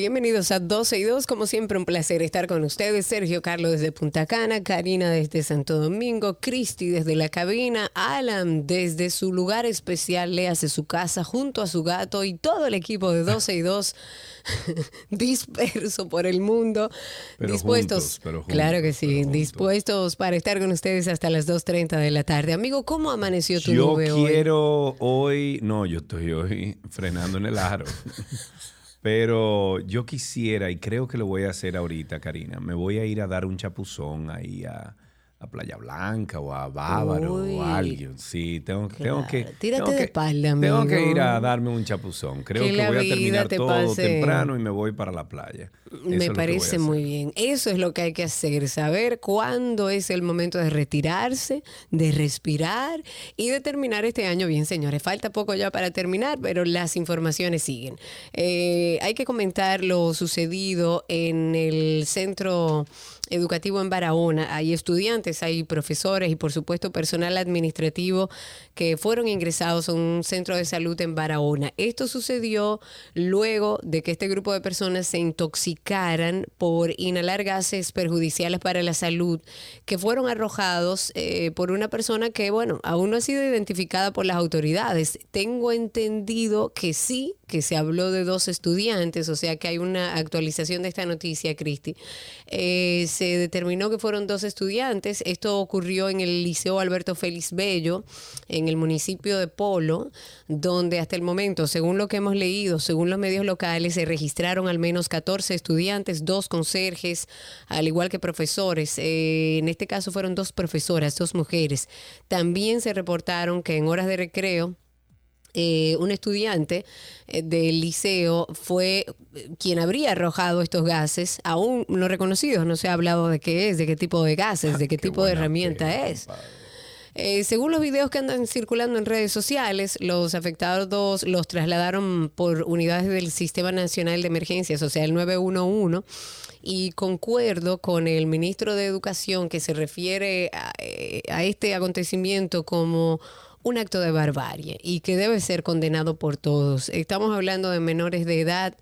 Bienvenidos a 12 y 2, como siempre un placer estar con ustedes. Sergio Carlos desde Punta Cana, Karina desde Santo Domingo, Cristi desde la cabina, Alan desde su lugar especial, le hace su casa junto a su gato y todo el equipo de 12 y 2 disperso por el mundo, Pero dispuestos, juntos, pero juntos, claro que sí, dispuestos para estar con ustedes hasta las 2.30 de la tarde. Amigo, ¿cómo amaneció tu Yo nube hoy? quiero hoy, no, yo estoy hoy frenando en el aro. Pero yo quisiera, y creo que lo voy a hacer ahorita, Karina, me voy a ir a dar un chapuzón ahí a, a Playa Blanca o a Bávaro Uy. o a alguien. Sí, tengo, tengo que... Tírate tengo de que- espalda, Tengo que amigo. ir a darme un chapuzón. Creo Que voy a terminar te todo pase. temprano y me voy para la playa. Eso Me parece muy bien. Eso es lo que hay que hacer, saber cuándo es el momento de retirarse, de respirar y de terminar este año bien, señores. Falta poco ya para terminar, pero las informaciones siguen. Eh, hay que comentar lo sucedido en el centro educativo en Barahona. Hay estudiantes, hay profesores y por supuesto personal administrativo que fueron ingresados a un centro de salud en Barahona. Esto sucedió luego de que este grupo de personas se intoxicaran por inhalar gases perjudiciales para la salud que fueron arrojados eh, por una persona que, bueno, aún no ha sido identificada por las autoridades. Tengo entendido que sí, que se habló de dos estudiantes, o sea que hay una actualización de esta noticia, Cristi. Eh, se determinó que fueron dos estudiantes. Esto ocurrió en el Liceo Alberto Félix Bello, en el municipio de Polo, donde hasta el momento, según lo que hemos leído, según los medios locales, se registraron al menos 14 estudiantes, dos conserjes, al igual que profesores. Eh, en este caso fueron dos profesoras, dos mujeres. También se reportaron que en horas de recreo, eh, un estudiante eh, del liceo fue eh, quien habría arrojado estos gases, aún no reconocidos, no se ha hablado de qué es, de qué tipo de gases, de qué, Qué tipo de herramienta es. Eh, según los videos que andan circulando en redes sociales, los afectados los trasladaron por unidades del Sistema Nacional de Emergencias, o sea, el 911, y concuerdo con el ministro de Educación que se refiere a, eh, a este acontecimiento como un acto de barbarie y que debe ser condenado por todos. Estamos hablando de menores de edad.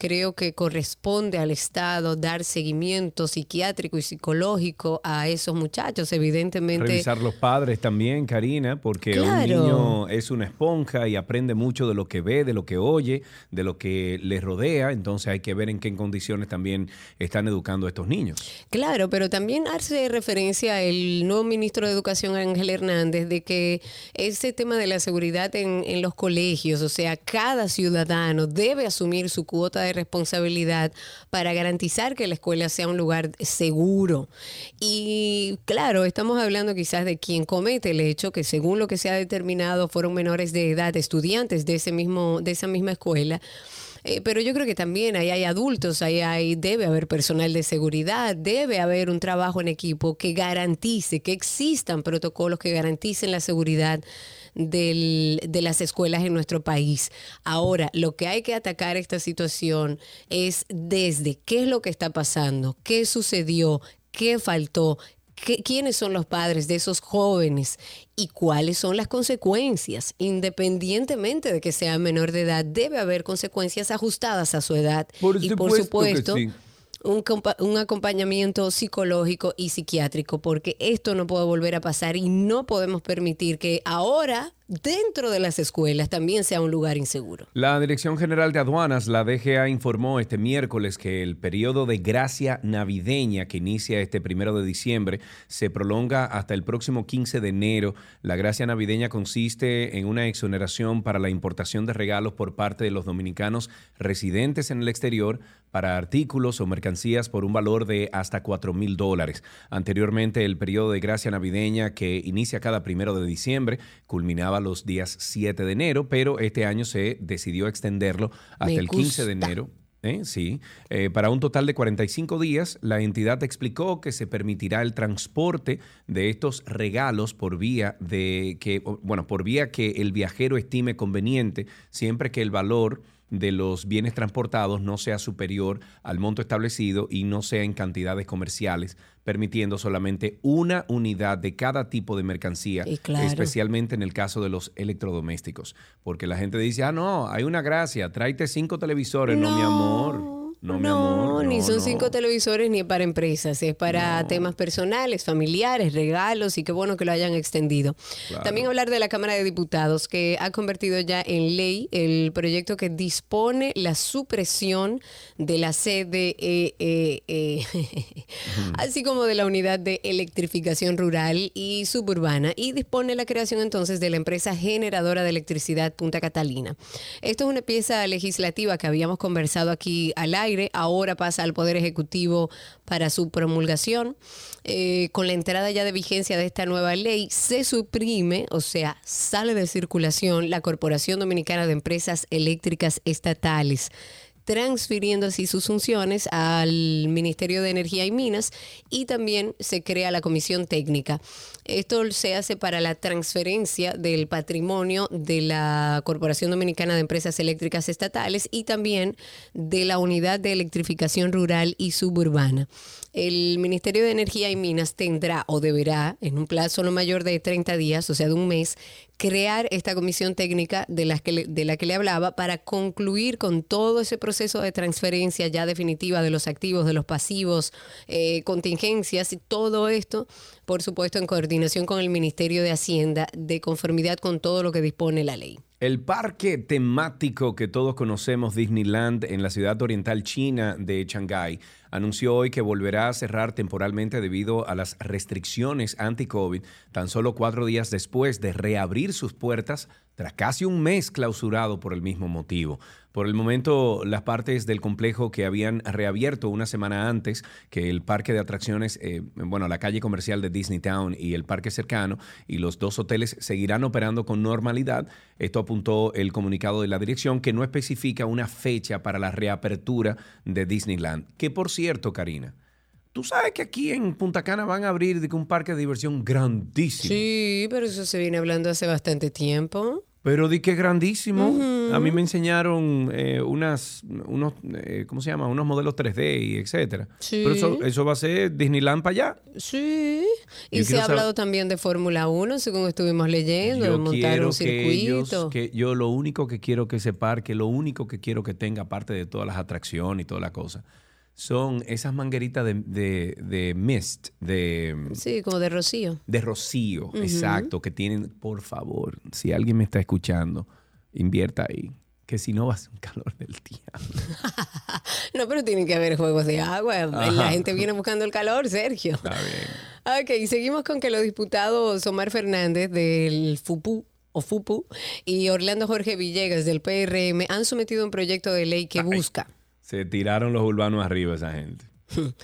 Creo que corresponde al Estado dar seguimiento psiquiátrico y psicológico a esos muchachos. Evidentemente, Revisar los padres también, Karina, porque un niño es una esponja y aprende mucho de lo que ve, de lo que oye, de lo que le rodea. Entonces hay que ver en qué condiciones también están educando a estos niños. Claro, pero también hace referencia el nuevo ministro de Educación, Ángel Hernández, de que ese tema de la seguridad en, en los colegios, o sea, cada ciudadano debe asumir su cuota de responsabilidad para garantizar que la escuela sea un lugar seguro. Y claro, estamos hablando quizás de quien comete el hecho, que según lo que se ha determinado fueron menores de edad, estudiantes de, ese mismo, de esa misma escuela. Eh, pero yo creo que también ahí hay adultos, ahí hay, debe haber personal de seguridad, debe haber un trabajo en equipo que garantice, que existan protocolos que garanticen la seguridad del- de las escuelas en nuestro país. Ahora, lo que hay que atacar esta situación es desde qué es lo que está pasando, qué sucedió, qué faltó, quiénes son los padres de esos jóvenes y cuáles son las consecuencias. Independientemente de que sea menor de edad, debe haber consecuencias ajustadas a su edad. Por y por supuesto que supuesto, sí. un, compa- un acompañamiento psicológico y psiquiátrico, porque esto no puede volver a pasar y no podemos permitir que ahora dentro de las escuelas también sea un lugar inseguro. La Dirección General de Aduanas, la DGA, informó este miércoles que el periodo de gracia navideña que inicia este primero de diciembre se prolonga hasta el próximo 15 de enero. La gracia navideña consiste en una exoneración para la importación de regalos por parte de los dominicanos residentes en el exterior para artículos o mercancías por un valor de hasta 4 mil dólares. Anteriormente, el periodo de gracia navideña que inicia cada primero de diciembre culminaba los días 7 de enero, pero este año se decidió extenderlo hasta el 15 de enero. ¿eh? Sí, eh, para un total de 45 días, la entidad explicó que se permitirá el transporte de estos regalos por vía de que, bueno, por vía que el viajero estime conveniente, siempre que el valor de los bienes transportados no sea superior al monto establecido y no sea en cantidades comerciales, permitiendo solamente una unidad de cada tipo de mercancía, especialmente en el caso de los electrodomésticos. Porque la gente dice, ah, no, hay una gracia, tráete cinco televisores, no mi amor. No, mi amor. ni son cinco televisores ni para empresas, es para temas personales, familiares, regalos y qué bueno que lo hayan extendido. También hablar de la Cámara de Diputados que ha convertido ya en ley el proyecto que dispone la supresión de la CDE, e e, así como de la Unidad de Electrificación Rural y Suburbana y dispone la creación entonces de la empresa generadora de electricidad Punta Catalina. Esto es una pieza legislativa que habíamos conversado aquí al aire ahora pasa al Poder Ejecutivo para su promulgación. Eh, con la entrada ya de vigencia de esta nueva ley, se suprime, o sea, sale de circulación la Corporación Dominicana de Empresas Eléctricas Estatales transfiriendo así sus funciones al Ministerio de Energía y Minas y también se crea la Comisión Técnica. Esto se hace para la transferencia del patrimonio de la Corporación Dominicana de Empresas Eléctricas Estatales y también de la Unidad de Electrificación Rural y Suburbana. El Ministerio de Energía y Minas tendrá o deberá, en un plazo no mayor de 30 días, o sea, de un mes, crear esta comisión técnica de la que le, de la que le hablaba para concluir con todo ese proceso de transferencia ya definitiva de los activos, de los pasivos, eh, contingencias y todo esto, por supuesto, en coordinación con el Ministerio de Hacienda, de conformidad con todo lo que dispone la ley. El parque temático que todos conocemos, Disneyland, en la ciudad oriental china de Shanghái, anunció hoy que volverá a cerrar temporalmente debido a las restricciones anti-COVID, tan solo cuatro días después de reabrir sus puertas tras casi un mes clausurado por el mismo motivo. Por el momento, las partes del complejo que habían reabierto una semana antes que el parque de atracciones, eh, bueno, la calle comercial de Disney Town y el parque cercano y los dos hoteles seguirán operando con normalidad. Esto apuntó el comunicado de la dirección que no especifica una fecha para la reapertura de Disneyland. Que por cierto, Karina, Tú sabes que aquí en Punta Cana van a abrir un parque de diversión grandísimo. Sí, pero eso se viene hablando hace bastante tiempo. Pero di que es grandísimo. A mí me enseñaron eh, unas, unos, eh, ¿cómo se llama? Unos modelos 3D y etcétera. Sí. Pero eso, eso va a ser Disneyland para allá. Sí. Y se ha hablado también de Fórmula 1, según estuvimos leyendo, de montar un circuito. Que, yo lo único que quiero que ese parque, lo único que quiero que tenga, aparte de todas las atracciones y toda la cosa, son esas mangueritas de, mist, de... Sí, como de rocío. De rocío, exacto, que tienen, por favor, si alguien me está escuchando, invierta ahí, que si no va a ser un calor del día. no, pero tienen que haber juegos de agua, la gente viene buscando el calor, Sergio. Está bien. Ok, seguimos con que los diputados Omar Fernández del FUPU o FUPU y Orlando Jorge Villegas del PRM han sometido un proyecto de ley que busca se tiraron los urbanos arriba esa gente.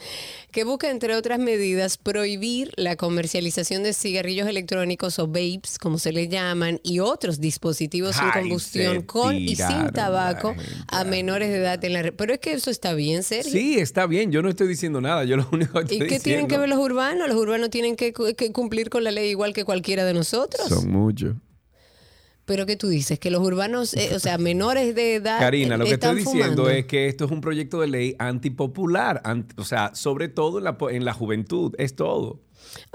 que busca, entre otras medidas, prohibir la comercialización de cigarrillos electrónicos o vapes, como se le llaman, y otros dispositivos sin combustión con y sin tabaco a menores de edad en la red. Pero es que eso está bien, Sergio. Sí, está bien. Yo no estoy diciendo nada. Yo lo único que ¿Y qué tienen que ver los urbanos? Los urbanos tienen que, que cumplir con la ley igual que cualquiera de nosotros. Son muchos. Pero que tú dices que los urbanos, eh, o sea, menores de edad. Karina, lo que estoy diciendo es que esto es un proyecto de ley antipopular, o sea, sobre todo en la, en la juventud, es todo.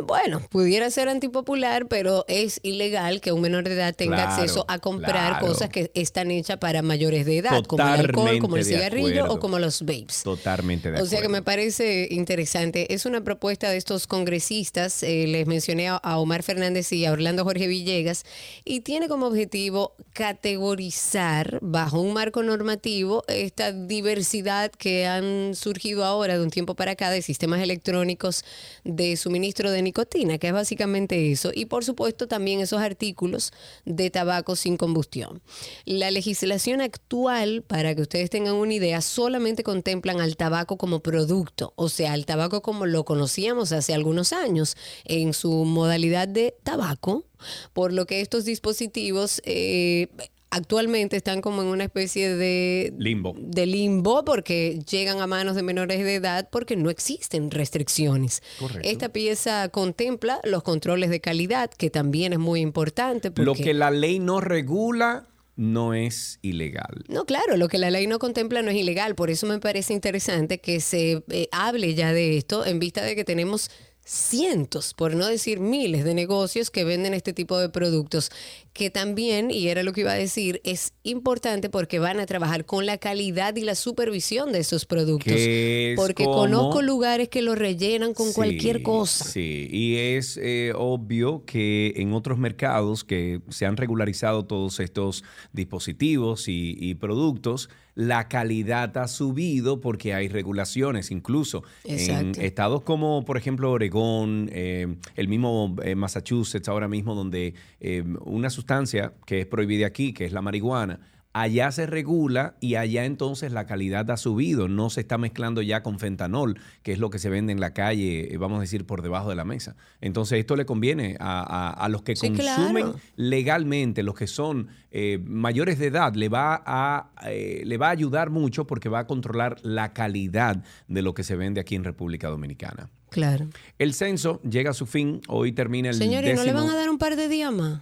Bueno, pudiera ser antipopular, pero es ilegal que un menor de edad tenga Claro, acceso a comprar claro. cosas que están hechas para mayores de edad, como el alcohol, como el cigarrillo acuerdo. o como los vapes. Totalmente de O sea que acuerdo. me parece interesante. Es una propuesta de estos congresistas. eh, les mencioné a Omar Fernández y a Orlando Jorge Villegas. Y tiene como objetivo categorizar bajo un marco normativo esta diversidad que han surgido ahora de un tiempo para acá de sistemas electrónicos de suministro de nicotina, que es básicamente eso. Y por supuesto también esos artículos de tabaco sin combustión. La legislación actual, para que ustedes tengan una idea, solamente contemplan al tabaco como producto, o sea, al tabaco como lo conocíamos hace algunos años, en su modalidad de tabaco, por lo que estos dispositivos... eh, Actualmente están como en una especie de Limbo. de limbo porque llegan a manos de menores de edad porque no existen restricciones. Correcto. Esta pieza contempla los controles de calidad, que también es muy importante. Porque, Lo que la ley no regula no es ilegal. No, claro, lo que la ley no contempla no es ilegal. Por eso me parece interesante que se eh, hable ya de esto en vista de que tenemos cientos, por no decir miles de negocios que venden este tipo de productos, que también, y era lo que iba a decir, es importante porque van a trabajar con la calidad y la supervisión de esos productos. Porque como- conozco lugares que lo rellenan con Sí, cualquier cosa. Sí, y es eh, obvio que en otros mercados que se han regularizado todos estos dispositivos y, y productos, la calidad ha subido porque hay regulaciones, incluso Exacto. en estados como, por ejemplo, Oregón, eh, el mismo eh, Massachusetts ahora mismo, donde eh, una sustancia que es prohibida aquí, que es la marihuana, Allá se regula y allá entonces la calidad ha subido, no se está mezclando ya con fentanol, que es lo que se vende en la calle, eh, vamos a decir, por debajo de la mesa. Entonces esto le conviene a, a- a los que Sí, consumen claro. legalmente, los que son eh, mayores de edad, le va, a, eh, le va a ayudar mucho porque va a controlar la calidad de lo que se vende aquí en República Dominicana. Claro. El censo llega a su fin, hoy termina el Señores, ¿no le van a dar un par de días más?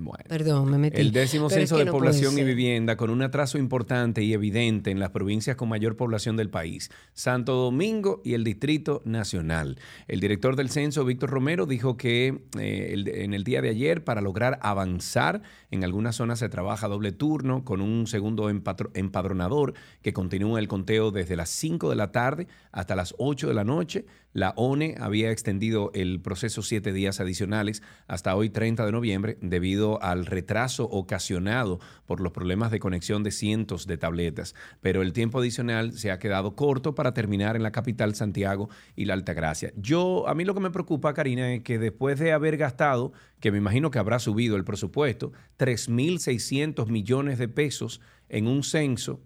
Bueno. Perdón, me metí. El décimo Pero es censo que de no población y vivienda con un atraso importante y evidente en las provincias con mayor población del país, Santo Domingo y el Distrito Nacional. El director del censo, Víctor Romero, dijo que eh, el- en el día de ayer, para lograr avanzar, en algunas zonas se trabaja doble turno con un segundo empadronador que continúa el conteo desde las 5 de la tarde hasta las 8 de la noche. La ONE había extendido el proceso siete días adicionales hasta hoy 30 de noviembre debido al retraso ocasionado por los problemas de conexión de cientos de tabletas. Pero el tiempo adicional se ha quedado corto para terminar en la capital Santiago y la Altagracia. Yo, a mí lo que me preocupa, Karina, es que después de haber gastado, que me imagino que habrá subido el presupuesto, 3.600 millones de pesos en un censo,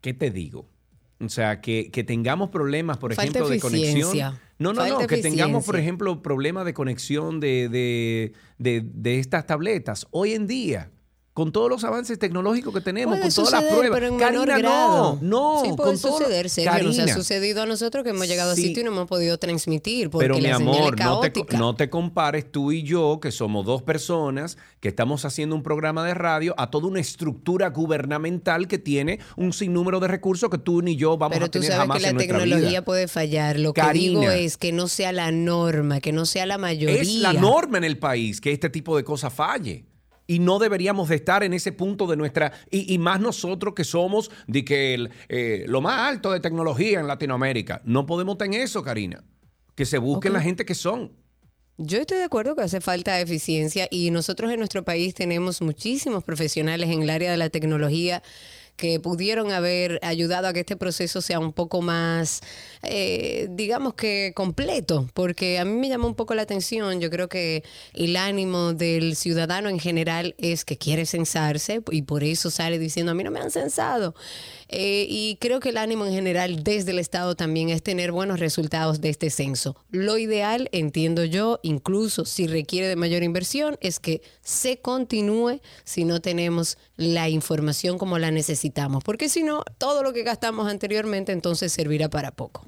¿qué te digo? O sea, que, que tengamos problemas, por Falta ejemplo, de conexión. No, no, no, que tengamos, por ejemplo, problemas de conexión de, de, de- de estas tabletas. Hoy en día, con todos los avances tecnológicos que tenemos, Puede con todas las pruebas. pero en Karina, menor grado. no, no. Sí puede con suceder, Sergio. Nos ha sucedido a nosotros que hemos llegado a Sí. sitio y no hemos podido transmitir porque pero mi la amor, es no te, no te compares tú y yo, que somos dos personas que estamos haciendo un programa de radio, a toda una estructura gubernamental que tiene un sinnúmero de recursos que tú ni yo vamos Pero a tú tener sabes jamás que la en nuestra tecnología vida. puede fallar. Lo que digo es que no sea la norma, que no sea la mayoría. Es la norma en el país que este tipo de cosas falle. Y no deberíamos de estar en ese punto de nuestra... Y, y más nosotros que somos de que el, eh, lo más alto de tecnología en Latinoamérica. No podemos tener eso, Karina. Que se busquen la gente que son. Yo estoy de acuerdo que hace falta eficiencia y nosotros en nuestro país tenemos muchísimos profesionales en el área de la tecnología que pudieron haber ayudado a que este proceso sea un poco más, eh, digamos que completo, porque a mí me llama un poco la atención, yo creo que el ánimo del ciudadano en general es que quiere censarse y por eso sale diciendo, a mí no me han censado. Eh, y creo que el ánimo en general desde el Estado también es tener buenos resultados de este censo. Lo ideal, entiendo yo, incluso si requiere de mayor inversión, es que se continúe si no tenemos la información como la necesitamos, porque si no, todo lo que gastamos anteriormente entonces servirá para poco.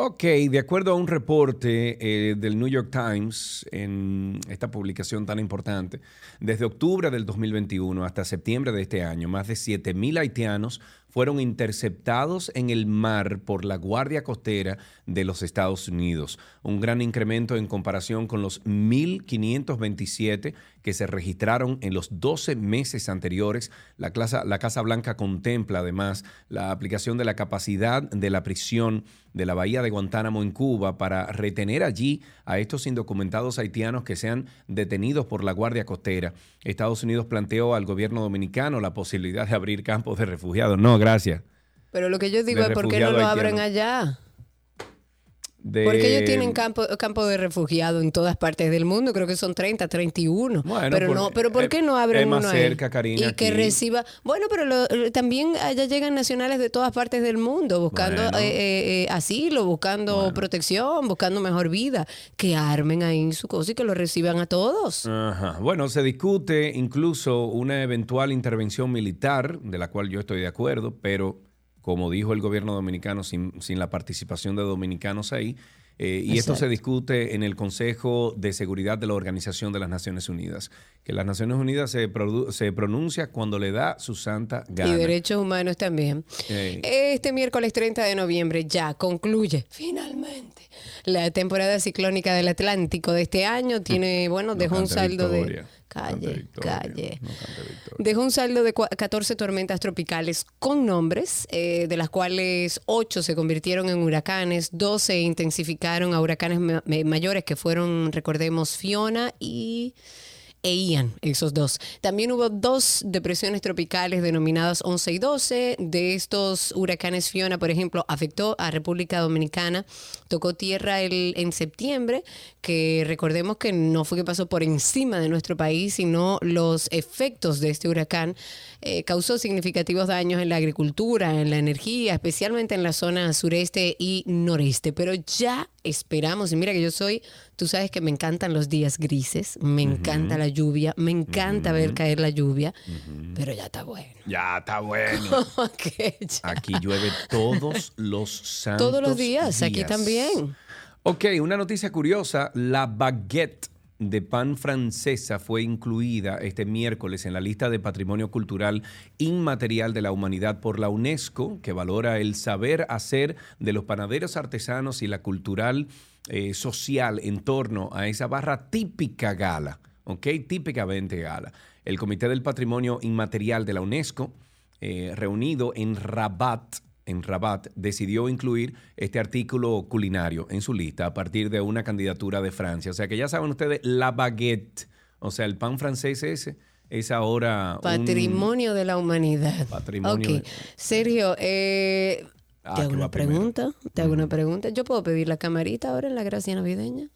Ok, de acuerdo a un reporte eh, del New York Times en esta publicación tan importante, desde octubre del 2021 hasta septiembre de este año, más de 7.000 haitianos fueron interceptados en el mar por la Guardia Costera de los Estados Unidos. Un gran incremento en comparación con los 1.527 que se registraron en los 12 meses anteriores. La, la Casa Blanca contempla además la aplicación de la capacidad de la prisión de la bahía de Guantánamo en Cuba para retener allí a estos indocumentados haitianos que sean detenidos por la Guardia Costera. Estados Unidos planteó al gobierno dominicano la posibilidad de abrir campos de refugiados. No, Pero lo que yo digo es por qué no lo abren allá. Porque ellos tienen campo, campo de refugiados en todas partes del mundo, creo que son 30, 31. Bueno, pero no, pero ¿por qué no abren uno cerca, Karina, y que reciba, bueno, pero también allá llegan nacionales de todas partes del mundo buscando eh, eh, eh, asilo, buscando protección, buscando mejor vida, que armen ahí su cosa y que lo reciban a todos. Ajá. Bueno, se discute incluso una eventual intervención militar, de la cual yo estoy de acuerdo, pero como dijo el gobierno dominicano, sin, la participación de dominicanos ahí. Eh, y esto se discute en el Consejo de Seguridad de la Organización de las Naciones Unidas, que las Naciones Unidas se, se pronuncia cuando le da su santa gana. Y derechos humanos también. Este miércoles 30 de noviembre ya concluye finalmente la temporada ciclónica del Atlántico de este año. Tiene, bueno, dejó un saldo de Calle, calle. Dejó un saldo de 14 tormentas tropicales con nombres, eh, de las cuales 8 se convirtieron en huracanes, 12 se intensificaron a huracanes mayores que fueron, recordemos, Fiona y e esos dos. También hubo dos depresiones tropicales denominadas 11 y 12. De estos huracanes Fiona, por ejemplo, afectó a República Dominicana, tocó tierra el, en septiembre, que recordemos que no fue que pasó por encima de nuestro país, sino los efectos de este huracán eh, causó significativos daños en la agricultura, en la energía, especialmente en la zona sureste y noreste. Pero ya esperamos, y mira que yo soy, tú sabes que me encantan los días grises, me encanta la lluvia, me encanta ver caer la lluvia, pero ya está bueno. Ya está bueno. Aquí llueve todos los santos Todos los días, aquí también. Ok, una noticia curiosa, la baguette de pan francesa fue incluida este miércoles en la lista de Patrimonio Cultural Inmaterial de la Humanidad por la UNESCO, que valora el saber hacer de los panaderos artesanos y la cultural eh, social en torno a esa barra típica gala, ¿ok? Típicamente gala. El Comité del Patrimonio Inmaterial de la UNESCO, eh, reunido en Rabat, en Rabat decidió incluir este artículo culinario en su lista a partir de una candidatura de Francia. O sea que ya saben ustedes, la baguette, o sea, el pan francés ese, es ahora... Patrimonio de la humanidad. Patrimonio. Ok. Sergio, eh, ah, ¿te hago una pregunta? ¿Te hago una pregunta? ¿Yo puedo pedir la camarita ahora en la gracia navideña?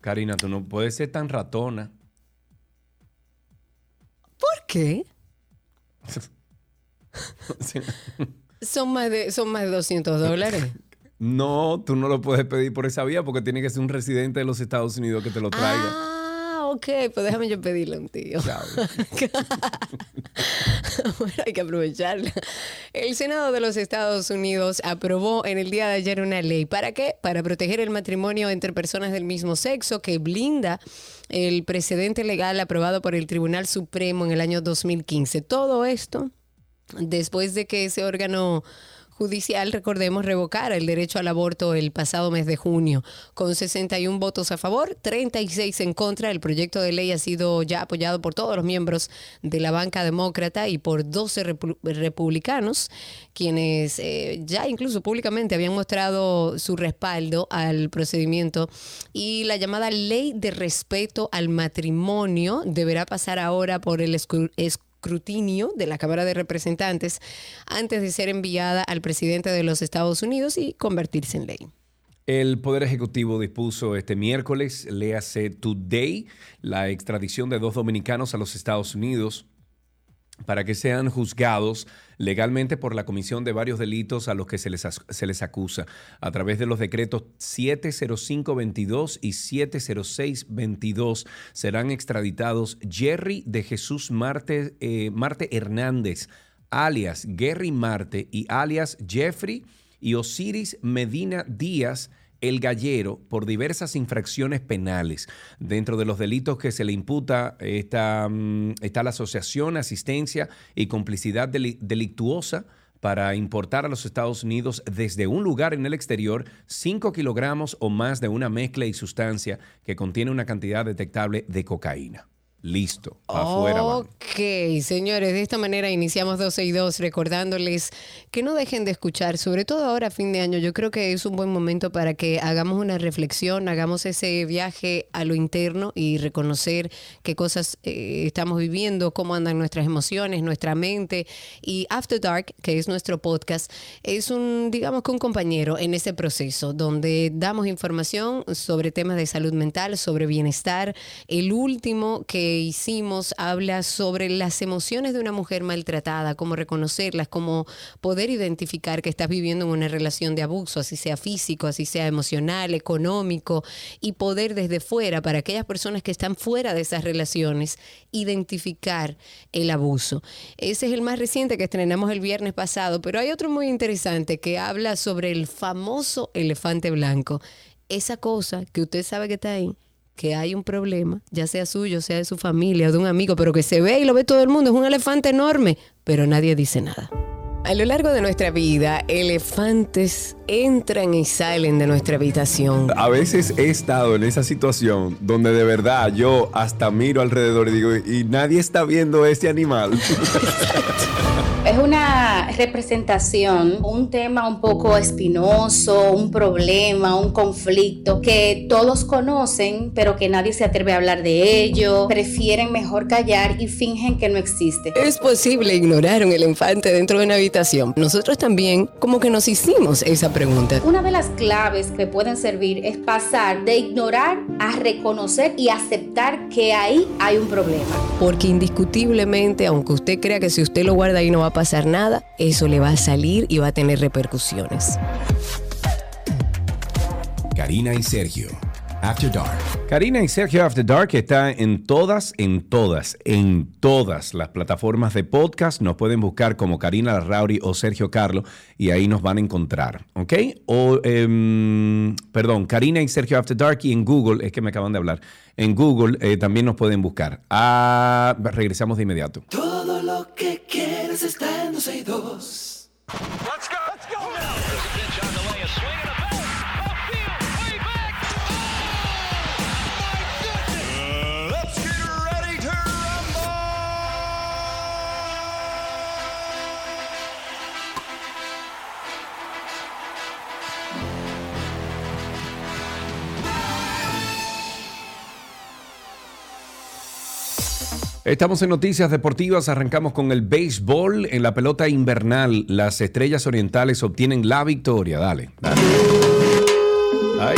Karina, tú no puedes ser tan ratona. ¿Por qué? son, más de, son más de 200 dólares. No, tú no lo puedes pedir por esa vía porque tiene que ser un residente de los Estados Unidos que te lo traiga. Ah, ok, pues déjame yo pedirle a un tío. bueno, hay que aprovecharla. El Senado de los Estados Unidos aprobó en el día de ayer una ley. ¿Para qué? Para proteger el matrimonio entre personas del mismo sexo que blinda el precedente legal aprobado por el Tribunal Supremo en el año 2015. Todo esto después de que ese órgano judicial, recordemos, revocara el derecho al aborto el pasado mes de junio. Con 61 votos a favor, 36 en contra, el proyecto de ley ha sido ya apoyado por todos los miembros de la banca demócrata y por 12 republicanos, quienes eh, ya incluso públicamente habían mostrado su respaldo al procedimiento. Y la llamada ley de respeto al matrimonio deberá pasar ahora por el escrutinio de la Cámara de Representantes antes de ser enviada al presidente de los Estados Unidos y convertirse en ley. El Poder Ejecutivo dispuso este miércoles, léase Today, la extradición de dos dominicanos a los Estados Unidos para que sean juzgados legalmente por la comisión de varios delitos a los que se les, se les acusa. A través de los decretos 70522 y 70622 serán extraditados Jerry de Jesús Marte, eh, Marte Hernández, alias Gary Marte y alias Jeffrey y Osiris Medina Díaz El Gallero por diversas infracciones penales. Dentro de los delitos que se le imputa está, mm, está la asociación, asistencia y complicidad deli- delictuosa para importar a los Estados Unidos desde un lugar en el exterior 5 kilogramos o más de una mezcla y sustancia que contiene una cantidad detectable de cocaína. Listo, afuera. Ok, señores, de esta manera iniciamos 12 y 2 recordándoles que no dejen de escuchar, sobre todo ahora fin de año. Yo creo que es un buen momento para que hagamos una reflexión, hagamos ese viaje a lo interno y reconocer qué cosas eh, estamos viviendo, cómo andan nuestras emociones, nuestra mente. Y After Dark, que es nuestro podcast, es un, digamos que un compañero en ese proceso donde damos información sobre temas de salud mental, sobre bienestar. El último que hicimos habla sobre las emociones de una mujer maltratada, cómo reconocerlas, cómo poder identificar que estás viviendo en una relación de abuso, así sea físico, así sea emocional, económico, y poder desde fuera, para aquellas personas que están fuera de esas relaciones, identificar el abuso. Ese es el más reciente que estrenamos el viernes pasado, pero hay otro muy interesante que habla sobre el famoso elefante blanco. Esa cosa que usted sabe que está ahí, que hay un problema, ya sea suyo, sea de su familia o de un amigo, pero que se ve y lo ve todo el mundo, es un elefante enorme, pero nadie dice nada. A lo largo de nuestra vida, elefantes entran y salen de nuestra habitación. A veces he estado en esa situación donde de verdad yo hasta miro alrededor y digo, y nadie está viendo ese animal. Es una representación, un tema un poco espinoso, un problema, un conflicto que todos conocen, pero que nadie se atreve a hablar de ello, prefieren mejor callar y fingen que no existe. Es posible ignorar un elefante dentro de una habitación. Nosotros también como que nos hicimos esa pregunta. Una de las claves que pueden servir es pasar de ignorar a reconocer y aceptar que ahí hay un problema. Porque indiscutiblemente, aunque usted crea que si usted lo guarda ahí no va a pasar nada, eso le va a salir y va a tener repercusiones. Karina y Sergio. After Dark. Karina y Sergio After Dark está en todas, en todas, en todas las plataformas de podcast. Nos pueden buscar como Karina Larrauri o Sergio Carlo y ahí nos van a encontrar, ¿ok? O, em, perdón, Karina y Sergio After Dark y en Google, es que me acaban de hablar, en Google eh, también nos pueden buscar. Ah, regresamos de inmediato. Todo lo que quieres está 102. Estamos en Noticias Deportivas, arrancamos con el béisbol. En la pelota invernal, las estrellas orientales obtienen la victoria. Dale, dale. Ay.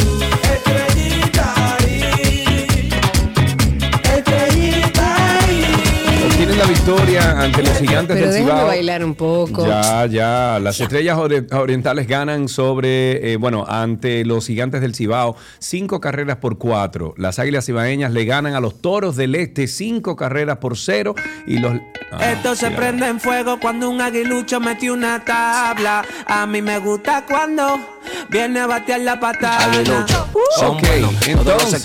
Obtienen la victoria ante los gigantes Pero del Cibao. bailar un poco. Ya, ya. Las estrellas ori- orientales ganan sobre, eh, bueno, ante los gigantes del Cibao, cinco carreras por cuatro. Las águilas cibaeñas le ganan a los toros del este, cinco carreras por cero. Y los. Ah, Esto se prende en fuego cuando un aguilucho metió una tabla. A mí me gusta cuando viene a batear la patada. Ok, entonces,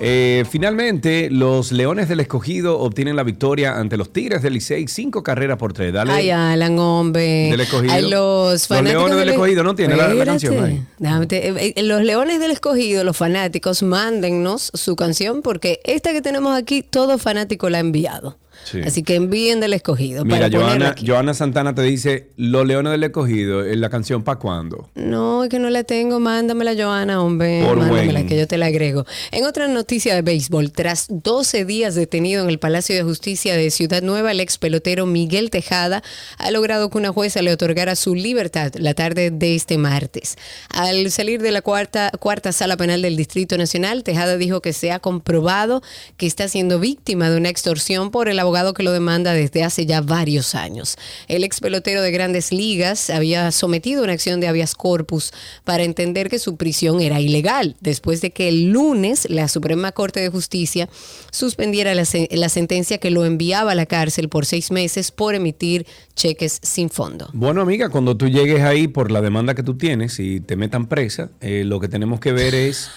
eh, finalmente, los Leones del Escogido obtienen la victoria ante los Tigres del Licey, cinco carreras por tres. Dale. Ay, Alan, hombre. Del Escogido. Ay, los Leones del Escogido, ¿no tiene la- canción ahí? Eh, eh, los Leones del Escogido, los fanáticos, mándennos su canción porque esta que tenemos aquí, todo fanático la ha enviado. Sí. Así que envíen del Escogido. Mira, para Joana, aquí. Joana Santana te dice, los Leones del Escogido, en la canción ¿Pa' cuándo? No, es que no la tengo. Mándamela, Joana, hombre. Por Mándamela, buen. que yo te la agrego. En otra noticia de béisbol, tras 12 días detenido en el Palacio de Justicia de Ciudad Nueva, el ex pelotero Miguel Tejada ha logrado que una jueza le otorgara su libertad la tarde de este martes. Al salir de la cuarta, cuarta sala penal del Distrito Nacional, Tejada dijo que se ha comprobado que está siendo víctima de una extorsión por el abogado que lo demanda desde hace ya varios años. El ex pelotero de grandes ligas había sometido una acción de habeas corpus para entender que su prisión era ilegal, después de que el lunes la Suprema Corte de Justicia suspendiera la, la sentencia que lo enviaba a la cárcel por seis meses por emitir cheques sin fondo. Bueno, amiga, cuando tú llegues ahí por la demanda que tú tienes y te metan presa, eh, lo que tenemos que ver es...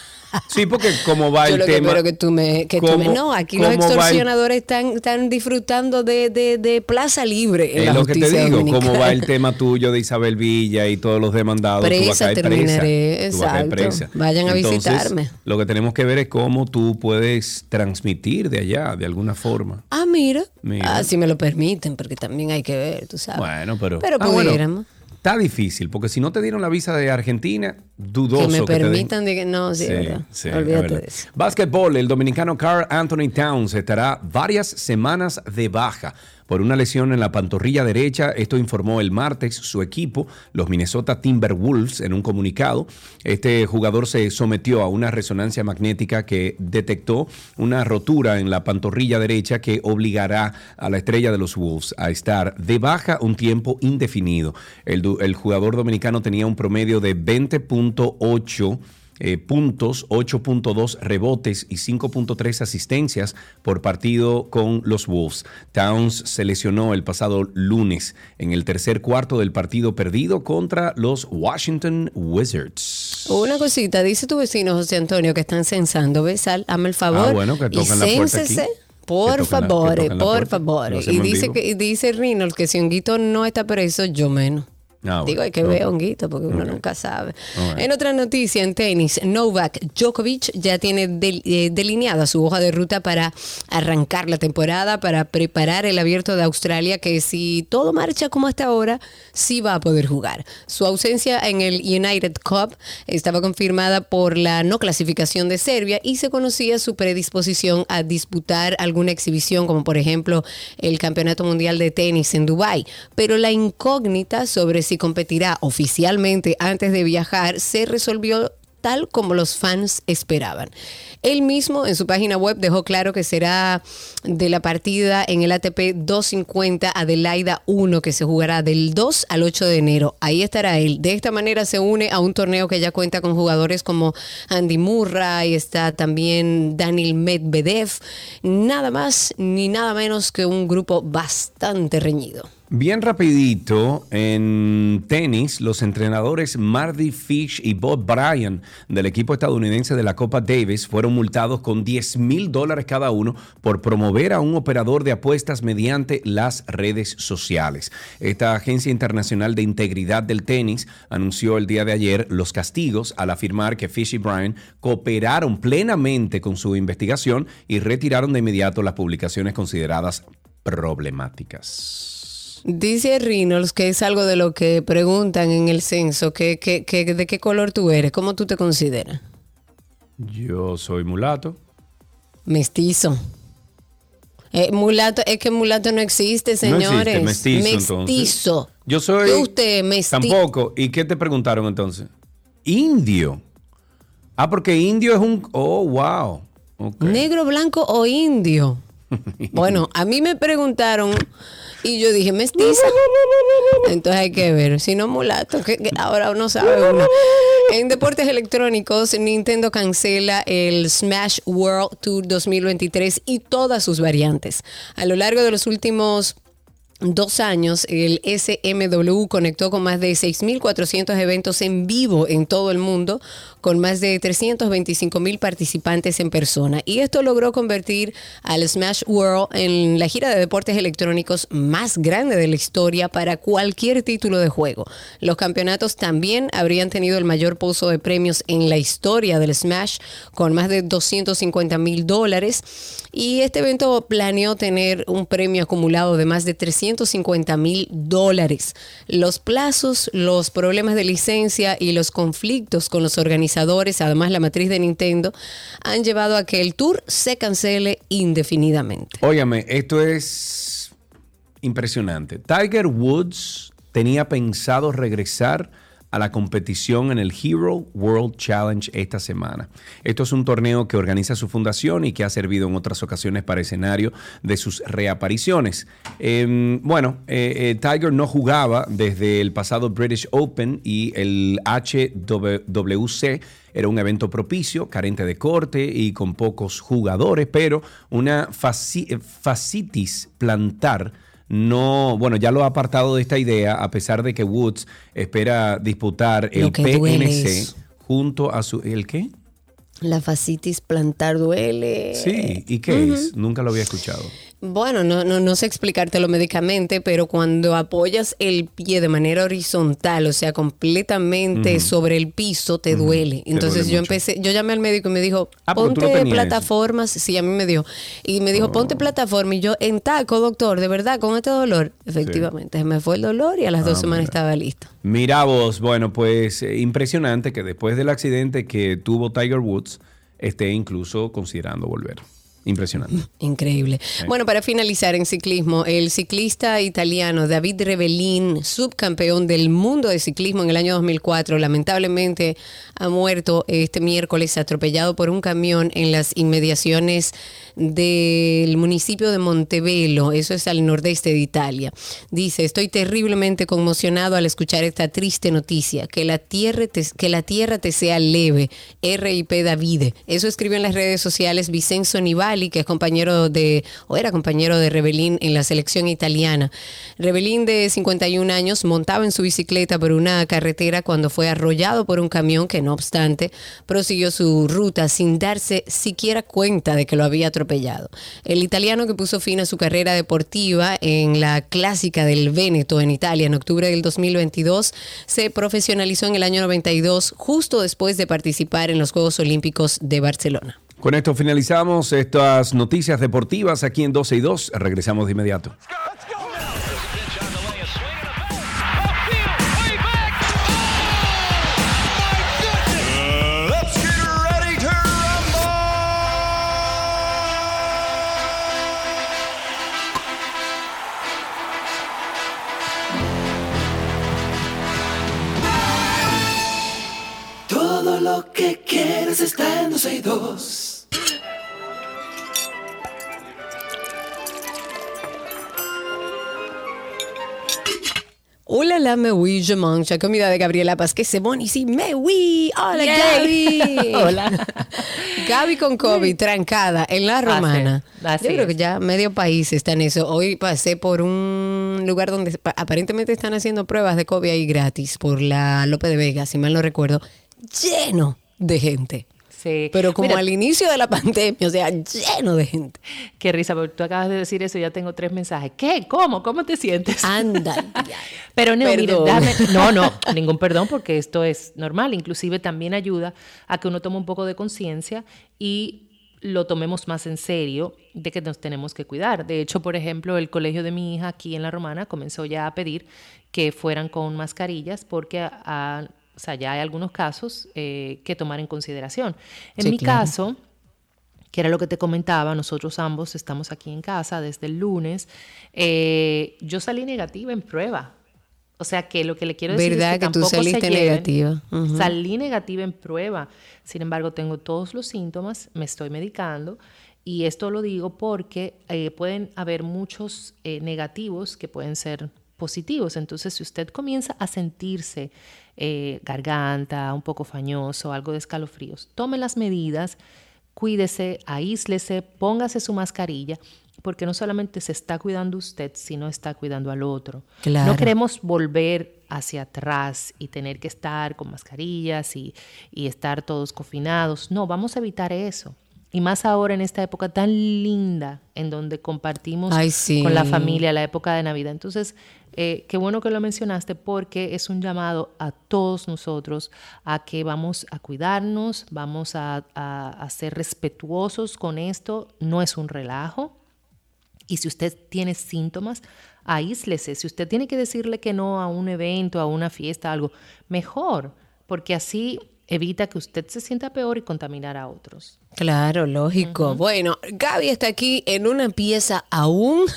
Sí, porque como va Yo el lo que tema... espero que tú me... Que tú me- ¿Cómo- no, aquí los va el- extorsionadores están, están disfrutando de, de- de plaza libre en Es la lo que te digo, dominicana. cómo va el tema tuyo de Isabel Villa y todos los demandados. tú Presa caer terminaré, presa. Tú exacto. presa. Vayan a Entonces, visitarme. Lo que tenemos que ver es cómo tú puedes transmitir de allá, de alguna forma. Ah, mira. Mira. Ah, si me lo permiten, porque también hay que ver, tú sabes. Bueno, pero... Pero Ah, bueno, pudiéramos. Está difícil, porque si no te dieron la visa de Argentina, dudoso que me te den. permitan de que no, sí, Sí, verdad. sí, Olvídate de eso. Básquetbol, el dominicano Carl Anthony Towns estará varias semanas de baja por una lesión en la pantorrilla derecha. Esto informó el martes su equipo, los Minnesota Timberwolves, en un comunicado. Este jugador se sometió a una resonancia magnética que detectó una rotura en la pantorrilla derecha que obligará a la estrella de los Wolves a estar de baja un tiempo indefinido. El, jugador dominicano tenía un promedio de 20.8 eh, puntos, 8.2 rebotes y 5.3 asistencias por partido con los Wolves. Towns se lesionó el pasado lunes en el tercer cuarto del partido perdido contra los Washington Wizards. Una cosita, dice tu vecino José Antonio que están censando, ¿ves? Sal, hazme el favor. Ah, bueno, que y tocan la puerta aquí. Por favor, por favor. Y dice que y dice Reynolds que si Honguito no está preso, yo menos. Ah, Digo, hay que ver Honguito porque uno nunca sabe. En otra noticia, en tenis, Novak Djokovic ya tiene del- eh, delineada su hoja de ruta para arrancar la temporada, para preparar el abierto de Australia, que si todo marcha como hasta ahora, sí va a poder jugar. Su ausencia en el United Cup estaba confirmada por la no clasificación de Serbia y se conocía su predisposición a disputar alguna exhibición, como por ejemplo el Campeonato Mundial de Tenis en Dubái. Pero la incógnita sobre si competirá oficialmente antes de viajar se resolvió tal como los fans esperaban. Él mismo en su página web dejó claro que será de la partida en el ATP 250 Adelaida 1 que se jugará del 2 al 8 de enero. Ahí estará él. De esta manera se une a un torneo que ya cuenta con jugadores como Andy Murray, está también Daniel Medvedev, nada más ni nada menos que un grupo bastante reñido. Bien rapidito, en tenis, los entrenadores Marty Fish y Bob Bryan del equipo estadounidense de la Copa Davis fueron multados con 10 mil dólares cada uno por promover a un operador de apuestas mediante las redes sociales. Esta agencia internacional de integridad del tenis anunció el día de ayer los castigos al afirmar que Fish y Bryan cooperaron plenamente con su investigación y retiraron de inmediato las publicaciones consideradas problemáticas. Dice Reynolds que es algo de lo que preguntan en el censo, que, que- que- de qué color tú eres, cómo tú te consideras. Yo soy mulato. Mestizo. Eh, mulato, es que mulato no existe, No señores. existe mestizo, entonces. Mestizo. Yo soy. ¿Qué usted, mestizo? Tampoco. ¿Y qué te preguntaron entonces? Indio. Ah, porque indio es un. Oh, wow. ¿Negro, blanco o indio? Bueno, a mí me preguntaron y yo dije mestiza. Entonces hay que ver. Si no, mulato, que, ahora uno sabe. En deportes electrónicos, Nintendo cancela el Smash World Tour 2023 y todas sus variantes. A lo largo de los últimos dos años, el SMW conectó con más de 6.400 eventos en vivo en todo el mundo, con más de 325.000 participantes en persona. Y esto logró convertir al Smash World en la gira de deportes electrónicos más grande de la historia para cualquier título de juego. Los campeonatos también habrían tenido el mayor pozo de premios en la historia del Smash, con más de 250 mil dólares. Y este evento planeó tener un premio acumulado de más de 350 mil dólares. Los plazos, los problemas de licencia y los conflictos con los organizadores, además la matriz de Nintendo, han llevado a que el tour se cancele indefinidamente. Óyame, esto es impresionante. Tiger Woods tenía pensado regresar a la competición en el Hero World Challenge esta semana. Esto es un torneo que organiza su fundación y que ha servido en otras ocasiones para escenario de sus reapariciones. Eh, bueno, eh, eh, Tiger no jugaba desde el pasado British Open y el HWC era un evento propicio, carente de corte y con pocos jugadores, pero una faci- fascitis plantar no, bueno, ya lo ha apartado de esta idea, a pesar de que Woods espera disputar el PNC junto a su. ¿El qué? La fascitis plantar duele. Sí, ¿y qué es? Nunca lo había escuchado. Bueno, no, no, no sé explicártelo médicamente, pero cuando apoyas el pie de manera horizontal, o sea, completamente sobre el piso, te duele. Entonces duele yo empecé, yo llamé al médico y me dijo, Ah, ponte plataformas, sí, a mí me dio, y me dijo, Oh. ponte plataforma, y yo, en taco, doctor, de verdad, con este dolor, efectivamente, se me fue el dolor y a las dos Ah, semanas mira. estaba listo. Mira vos, bueno, pues eh, impresionante que después del accidente que tuvo Tiger Woods, esté incluso considerando volver. Impresionante. Increíble. Bueno, para finalizar en ciclismo, el ciclista italiano David Rebellin, subcampeón del mundo de ciclismo en el año 2004, lamentablemente ha muerto este miércoles atropellado por un camión en las inmediaciones del municipio de Montevelo, eso es al nordeste de Italia. Dice, estoy terriblemente conmocionado al escuchar esta triste noticia, que la tierra te, que la tierra te sea leve, RIP Davide. Eso escribió en las redes sociales Vicenzo Que es compañero de, o era compañero de Rebelín en la selección italiana. Rebelín de 51 años montaba en su bicicleta por una carretera cuando fue arrollado por un camión que no obstante prosiguió su ruta sin darse siquiera cuenta de que lo había atropellado. El italiano que puso fin a su carrera deportiva en la clásica del Véneto en Italia en octubre del 2022 se profesionalizó en el año 92 justo después de participar en los Juegos Olímpicos de Barcelona. Con esto finalizamos estas noticias deportivas aquí en 12 y 2. Regresamos de inmediato. Hola, la me oui, je mange. Comida de Gabriela Paz, que se sí, me oui. Hola, Gaby. Hola. Gaby con COVID, trancada en la romana. así Yo creo que ya medio país está en eso. Hoy pasé por un lugar donde pa- aparentemente están haciendo pruebas de COVID ahí gratis por la Lope de Vega, si mal no recuerdo. Lleno de gente. Sí. Pero como Mira, al inicio de la pandemia, o sea, lleno de gente. Qué risa, porque tú acabas de decir eso ya tengo tres mensajes. ¿Qué? ¿Cómo? ¿Cómo te sientes? Anda. ya. Pero no, dame- no, no, ningún perdón porque esto es normal. Inclusive también ayuda a que uno tome un poco de conciencia y lo tomemos más en serio de que nos tenemos que cuidar. De hecho, por ejemplo, el colegio de mi hija aquí en La Romana comenzó ya a pedir que fueran con mascarillas porque a- o sea, ya hay algunos casos eh, que tomar en consideración. En Sí, mi claro. caso, que era lo que te comentaba, nosotros ambos estamos aquí en casa desde el lunes, eh, yo salí negativa en prueba. O sea que lo que le quiero decir ¿Verdad es que, que tú tampoco se saliste lleven. negativa? Salí negativa en prueba. Sin embargo, tengo todos los síntomas, me estoy medicando y esto lo digo porque eh, pueden haber muchos eh, negativos que pueden ser positivos. Entonces, si usted comienza a sentirse eh, garganta, un poco fañoso, algo de escalofríos, tome las medidas, cuídese, aíslese, póngase su mascarilla, porque no solamente se está cuidando usted, sino está cuidando al otro. Claro. No queremos volver hacia atrás y tener que estar con mascarillas y, y estar todos confinados. No, vamos a evitar eso. Y más ahora en esta época tan linda en donde compartimos Ay, sí. con la familia la época de Navidad. Entonces, eh, qué bueno que lo mencionaste porque es un llamado a todos nosotros a que vamos a cuidarnos, vamos a, a- a ser respetuosos con esto. No es un relajo. Y si usted tiene síntomas, aíslese. Si usted tiene que decirle que no a un evento, a una fiesta, algo, mejor, porque así evita que usted se sienta peor y contaminar a otros. Claro, lógico. Bueno, Gaby está aquí en una pieza aún,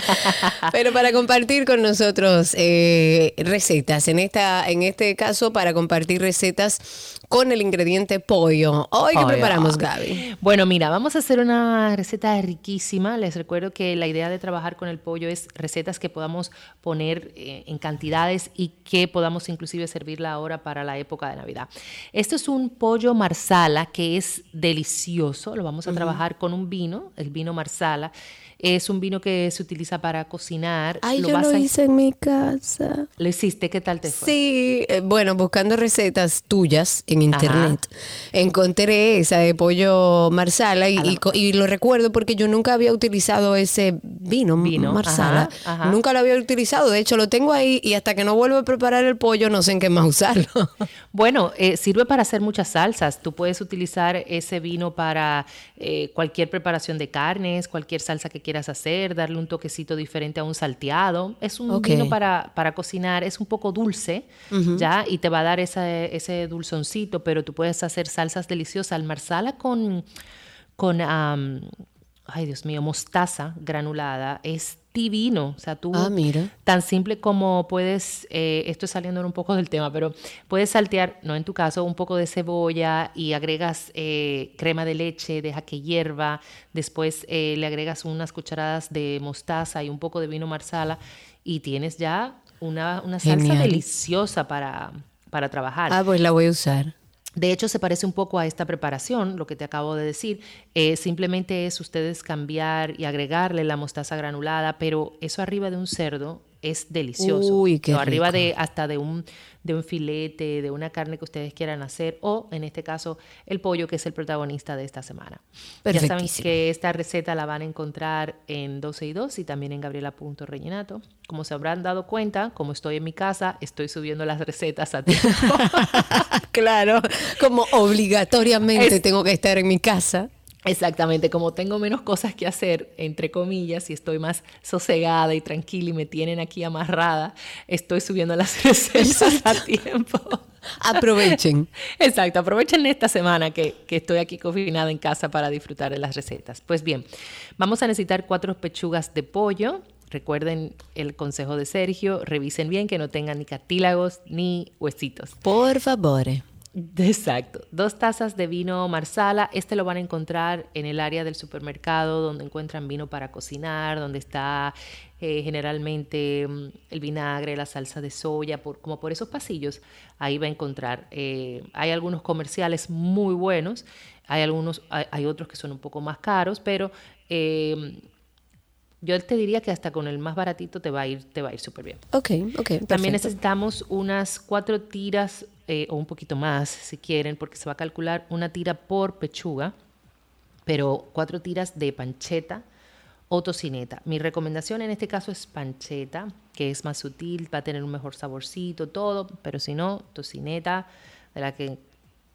pero para compartir con nosotros eh, recetas. En esta, en este caso, para compartir recetas con el ingrediente pollo. Hoy, ¿qué Pollo. preparamos, Gaby? Bueno, mira, vamos a hacer una receta riquísima. Les recuerdo que la idea de trabajar con el pollo es recetas que podamos poner eh, en cantidades y que podamos inclusive servirla ahora para la época de Navidad. Esto es un pollo marsala que es delicioso. Lo vamos a trabajar con un vino, el vino marsala. Es un vino que se utiliza para cocinar. Ay, yo vas lo a- hice en mi casa. ¿Lo hiciste? ¿Qué tal te fue? Sí, eh, bueno, buscando recetas tuyas en internet, encontré esa de pollo marsala y, lo recuerdo porque yo nunca había utilizado ese vino, Vino, marsala. ajá, ajá. Nunca lo había utilizado, de hecho lo tengo ahí y hasta que no vuelvo a preparar el pollo no sé en qué más usarlo. Bueno, eh, sirve para hacer muchas salsas. Tú puedes utilizar ese vino para eh, cualquier preparación de carnes, cualquier salsa que quieras hacer, darle un toquecito diferente a un salteado. Es un Ok. vino para, para cocinar, es un poco dulce, ¿ya? Y te va a dar esa- ese dulzoncito, pero tú puedes hacer salsas deliciosas. El marsala con, con am, ay Dios mío, mostaza granulada es divino. O sea, tú Ah, mira. tan simple como puedes, eh, esto es saliendo un poco del tema, pero puedes saltear, no en tu caso, un poco de cebolla y agregas eh, crema de leche, deja que hierva, después eh, le agregas unas cucharadas de mostaza y un poco de vino marsala y tienes ya una, una salsa Genial. deliciosa para, para trabajar. ah, pues la voy a usar. De hecho, se parece un poco a esta preparación, lo que te acabo de decir. Eh, simplemente es ustedes cambiar y agregarle la mostaza granulada, pero eso arriba de un cerdo es delicioso. Uy, qué O arriba rico. de hasta de un, de un filete, de una carne que ustedes quieran hacer, o en este caso, el pollo, que es el protagonista de esta semana. Ya saben que esta receta la van a encontrar en 12 y 2 y también en gabriela.rellenato. Como se habrán dado cuenta, como estoy en mi casa, estoy subiendo las recetas a tiempo. claro, como obligatoriamente Es- tengo que estar en mi casa. Exactamente, como tengo menos cosas que hacer, entre comillas, y estoy más sosegada y tranquila y me tienen aquí amarrada, estoy subiendo las recetas a tiempo. Aprovechen. Exacto, aprovechen esta semana que, que estoy aquí confinada en casa para disfrutar de las recetas. Pues bien, vamos a necesitar cuatro pechugas de pollo. Recuerden el consejo de Sergio, revisen bien que no tengan ni cartílagos ni huesitos. Por favor. Exacto. Dos tazas de vino marsala. Este lo van a encontrar en el área del supermercado donde encuentran vino para cocinar, donde está eh, generalmente mm, el vinagre, la salsa de soya, por, como por esos pasillos. Ahí va a encontrar. eh, hay algunos comerciales muy buenos, hay algunos, hay, hay otros que son un poco más caros, pero eh, yo te diría que hasta con el más baratito te va a ir, te va a ir súper bien. Ok, ok. También necesitamos unas cuatro tiras eh, o un poquito más, si quieren, porque se va a calcular una tira por pechuga, pero cuatro tiras de pancheta o tocineta. Mi recomendación en este caso es pancheta, que es más sutil, va a tener un mejor saborcito, todo, pero si no, tocineta, de la que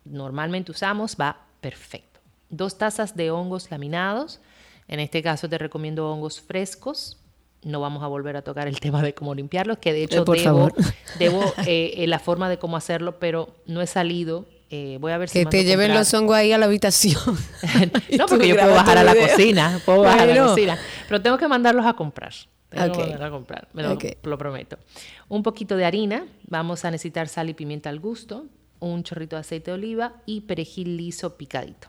normalmente usamos, va perfecto. Dos tazas de hongos laminados. En este caso te recomiendo hongos frescos. No vamos a volver a tocar el tema de cómo limpiarlos, que de hecho Eh, por debo, favor. debo eh, eh, la forma de cómo hacerlo, pero no he salido. Eh, voy a ver si Que te lleven comprar. los hongos ahí a la habitación. No, porque yo puedo bajar a la video. cocina, puedo bajar a la cocina, pero tengo que mandarlos a comprar. Tengo que mandarlos a comprar, me lo prometo. Un poquito de harina, vamos a necesitar sal y pimienta al gusto, un chorrito de aceite de oliva y perejil liso picadito.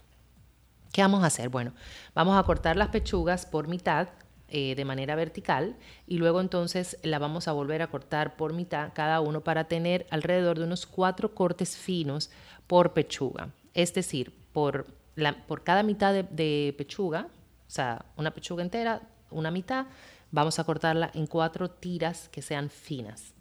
¿Qué vamos a hacer? Bueno, vamos a cortar las pechugas por mitad eh, de manera vertical y luego entonces la vamos a volver a cortar por mitad cada uno para tener alrededor de unos cuatro cortes finos por pechuga. Es decir, por, la, por cada mitad de, de pechuga, o sea, una pechuga entera, una mitad, vamos a cortarla en cuatro tiras que sean finas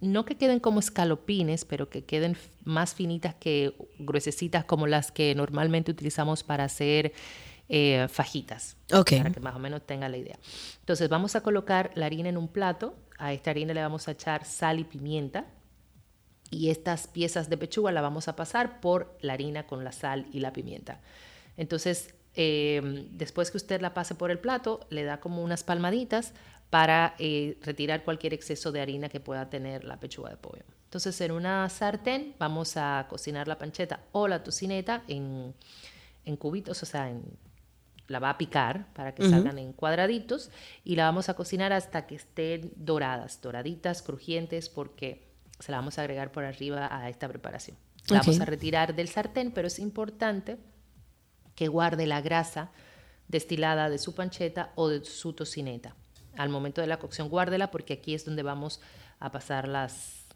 no que queden como escalopines, pero que queden más finitas que gruesecitas como las que normalmente utilizamos para hacer eh, fajitas. Ok. Para que más o menos tenga la idea. Entonces vamos a colocar la harina en un plato. A esta harina le vamos a echar sal y pimienta. Y estas piezas de pechuga la vamos a pasar por la harina con la sal y la pimienta. Entonces, eh, después que usted la pase por el plato, le da como unas palmaditas para eh, retirar cualquier exceso de harina que pueda tener la pechuga de pollo. Entonces, en una sartén vamos a cocinar la pancheta o la tocineta en, en cubitos, o sea, en, la va a picar para que salgan en cuadraditos y la vamos a cocinar hasta que estén doradas, doraditas, crujientes, porque se la vamos a agregar por arriba a esta preparación. La vamos a retirar del sartén, pero es importante que guarde la grasa destilada de su pancheta o de su tocineta. Al momento de la cocción, guárdela porque aquí es donde vamos a pasar las,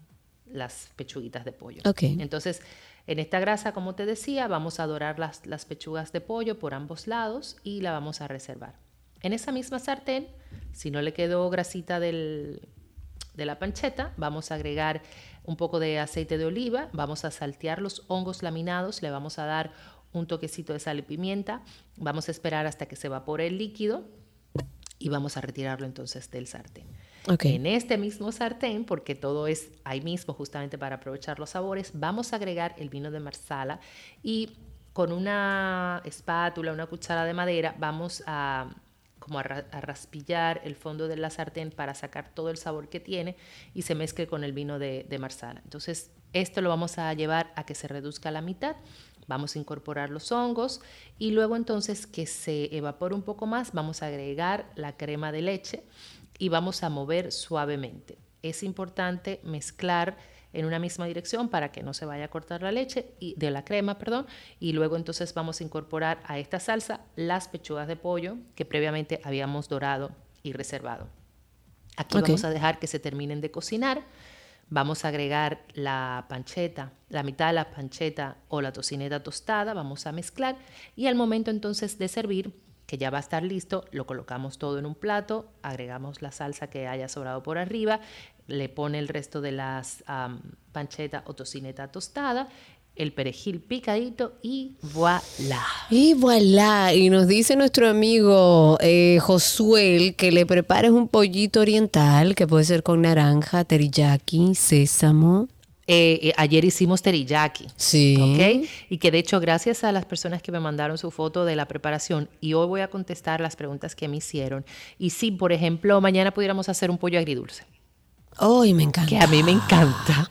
las pechuguitas de pollo. Ok. Entonces, en esta grasa, como te decía, vamos a dorar las, pechugas de pollo por ambos lados y la vamos a reservar. En esa misma sartén, si no le quedó grasita del, de la pancheta, vamos a agregar un poco de aceite de oliva, vamos a saltear los hongos laminados, le vamos a dar un toquecito de sal y pimienta, vamos a esperar hasta que se evapore el líquido y vamos a retirarlo entonces del sartén. Ok. En este mismo sartén, porque todo es ahí mismo justamente para aprovechar los sabores, vamos a agregar el vino de marsala y con una espátula, una cuchara de madera, vamos a como a raspillar el fondo de la sartén para sacar todo el sabor que tiene y se mezcle con el vino de, de marsala. Entonces, esto lo vamos a llevar a que se reduzca a la mitad. Vamos a incorporar los hongos y luego entonces que se evapore un poco más, vamos a agregar la crema de leche y vamos a mover suavemente. Es importante mezclar en una misma dirección para que no se vaya a cortar la leche y de la crema, perdón, y luego entonces vamos a incorporar a esta salsa las pechugas de pollo que previamente habíamos dorado y reservado. Aquí vamos a dejar que se terminen de cocinar. Vamos a agregar la pancheta, la mitad de la pancheta o la tocineta tostada, vamos a mezclar y al momento entonces de servir, que ya va a estar listo, lo colocamos todo en un plato, agregamos la salsa que haya sobrado por arriba, le pone el resto de las am, pancheta o tocineta tostada, el perejil picadito y voilà. Y voilà, y nos dice nuestro amigo eh, Josuel que le prepares un pollito oriental que puede ser con naranja, teriyaki, sésamo. Eh, eh, ayer hicimos teriyaki. Sí. ¿ok? Y que de hecho, gracias a las personas que me mandaron su foto de la preparación, y hoy voy a contestar las preguntas que me hicieron. Y si, por ejemplo, mañana pudiéramos hacer un pollo agridulce, ¡Ay, me encanta! que a mí me encanta.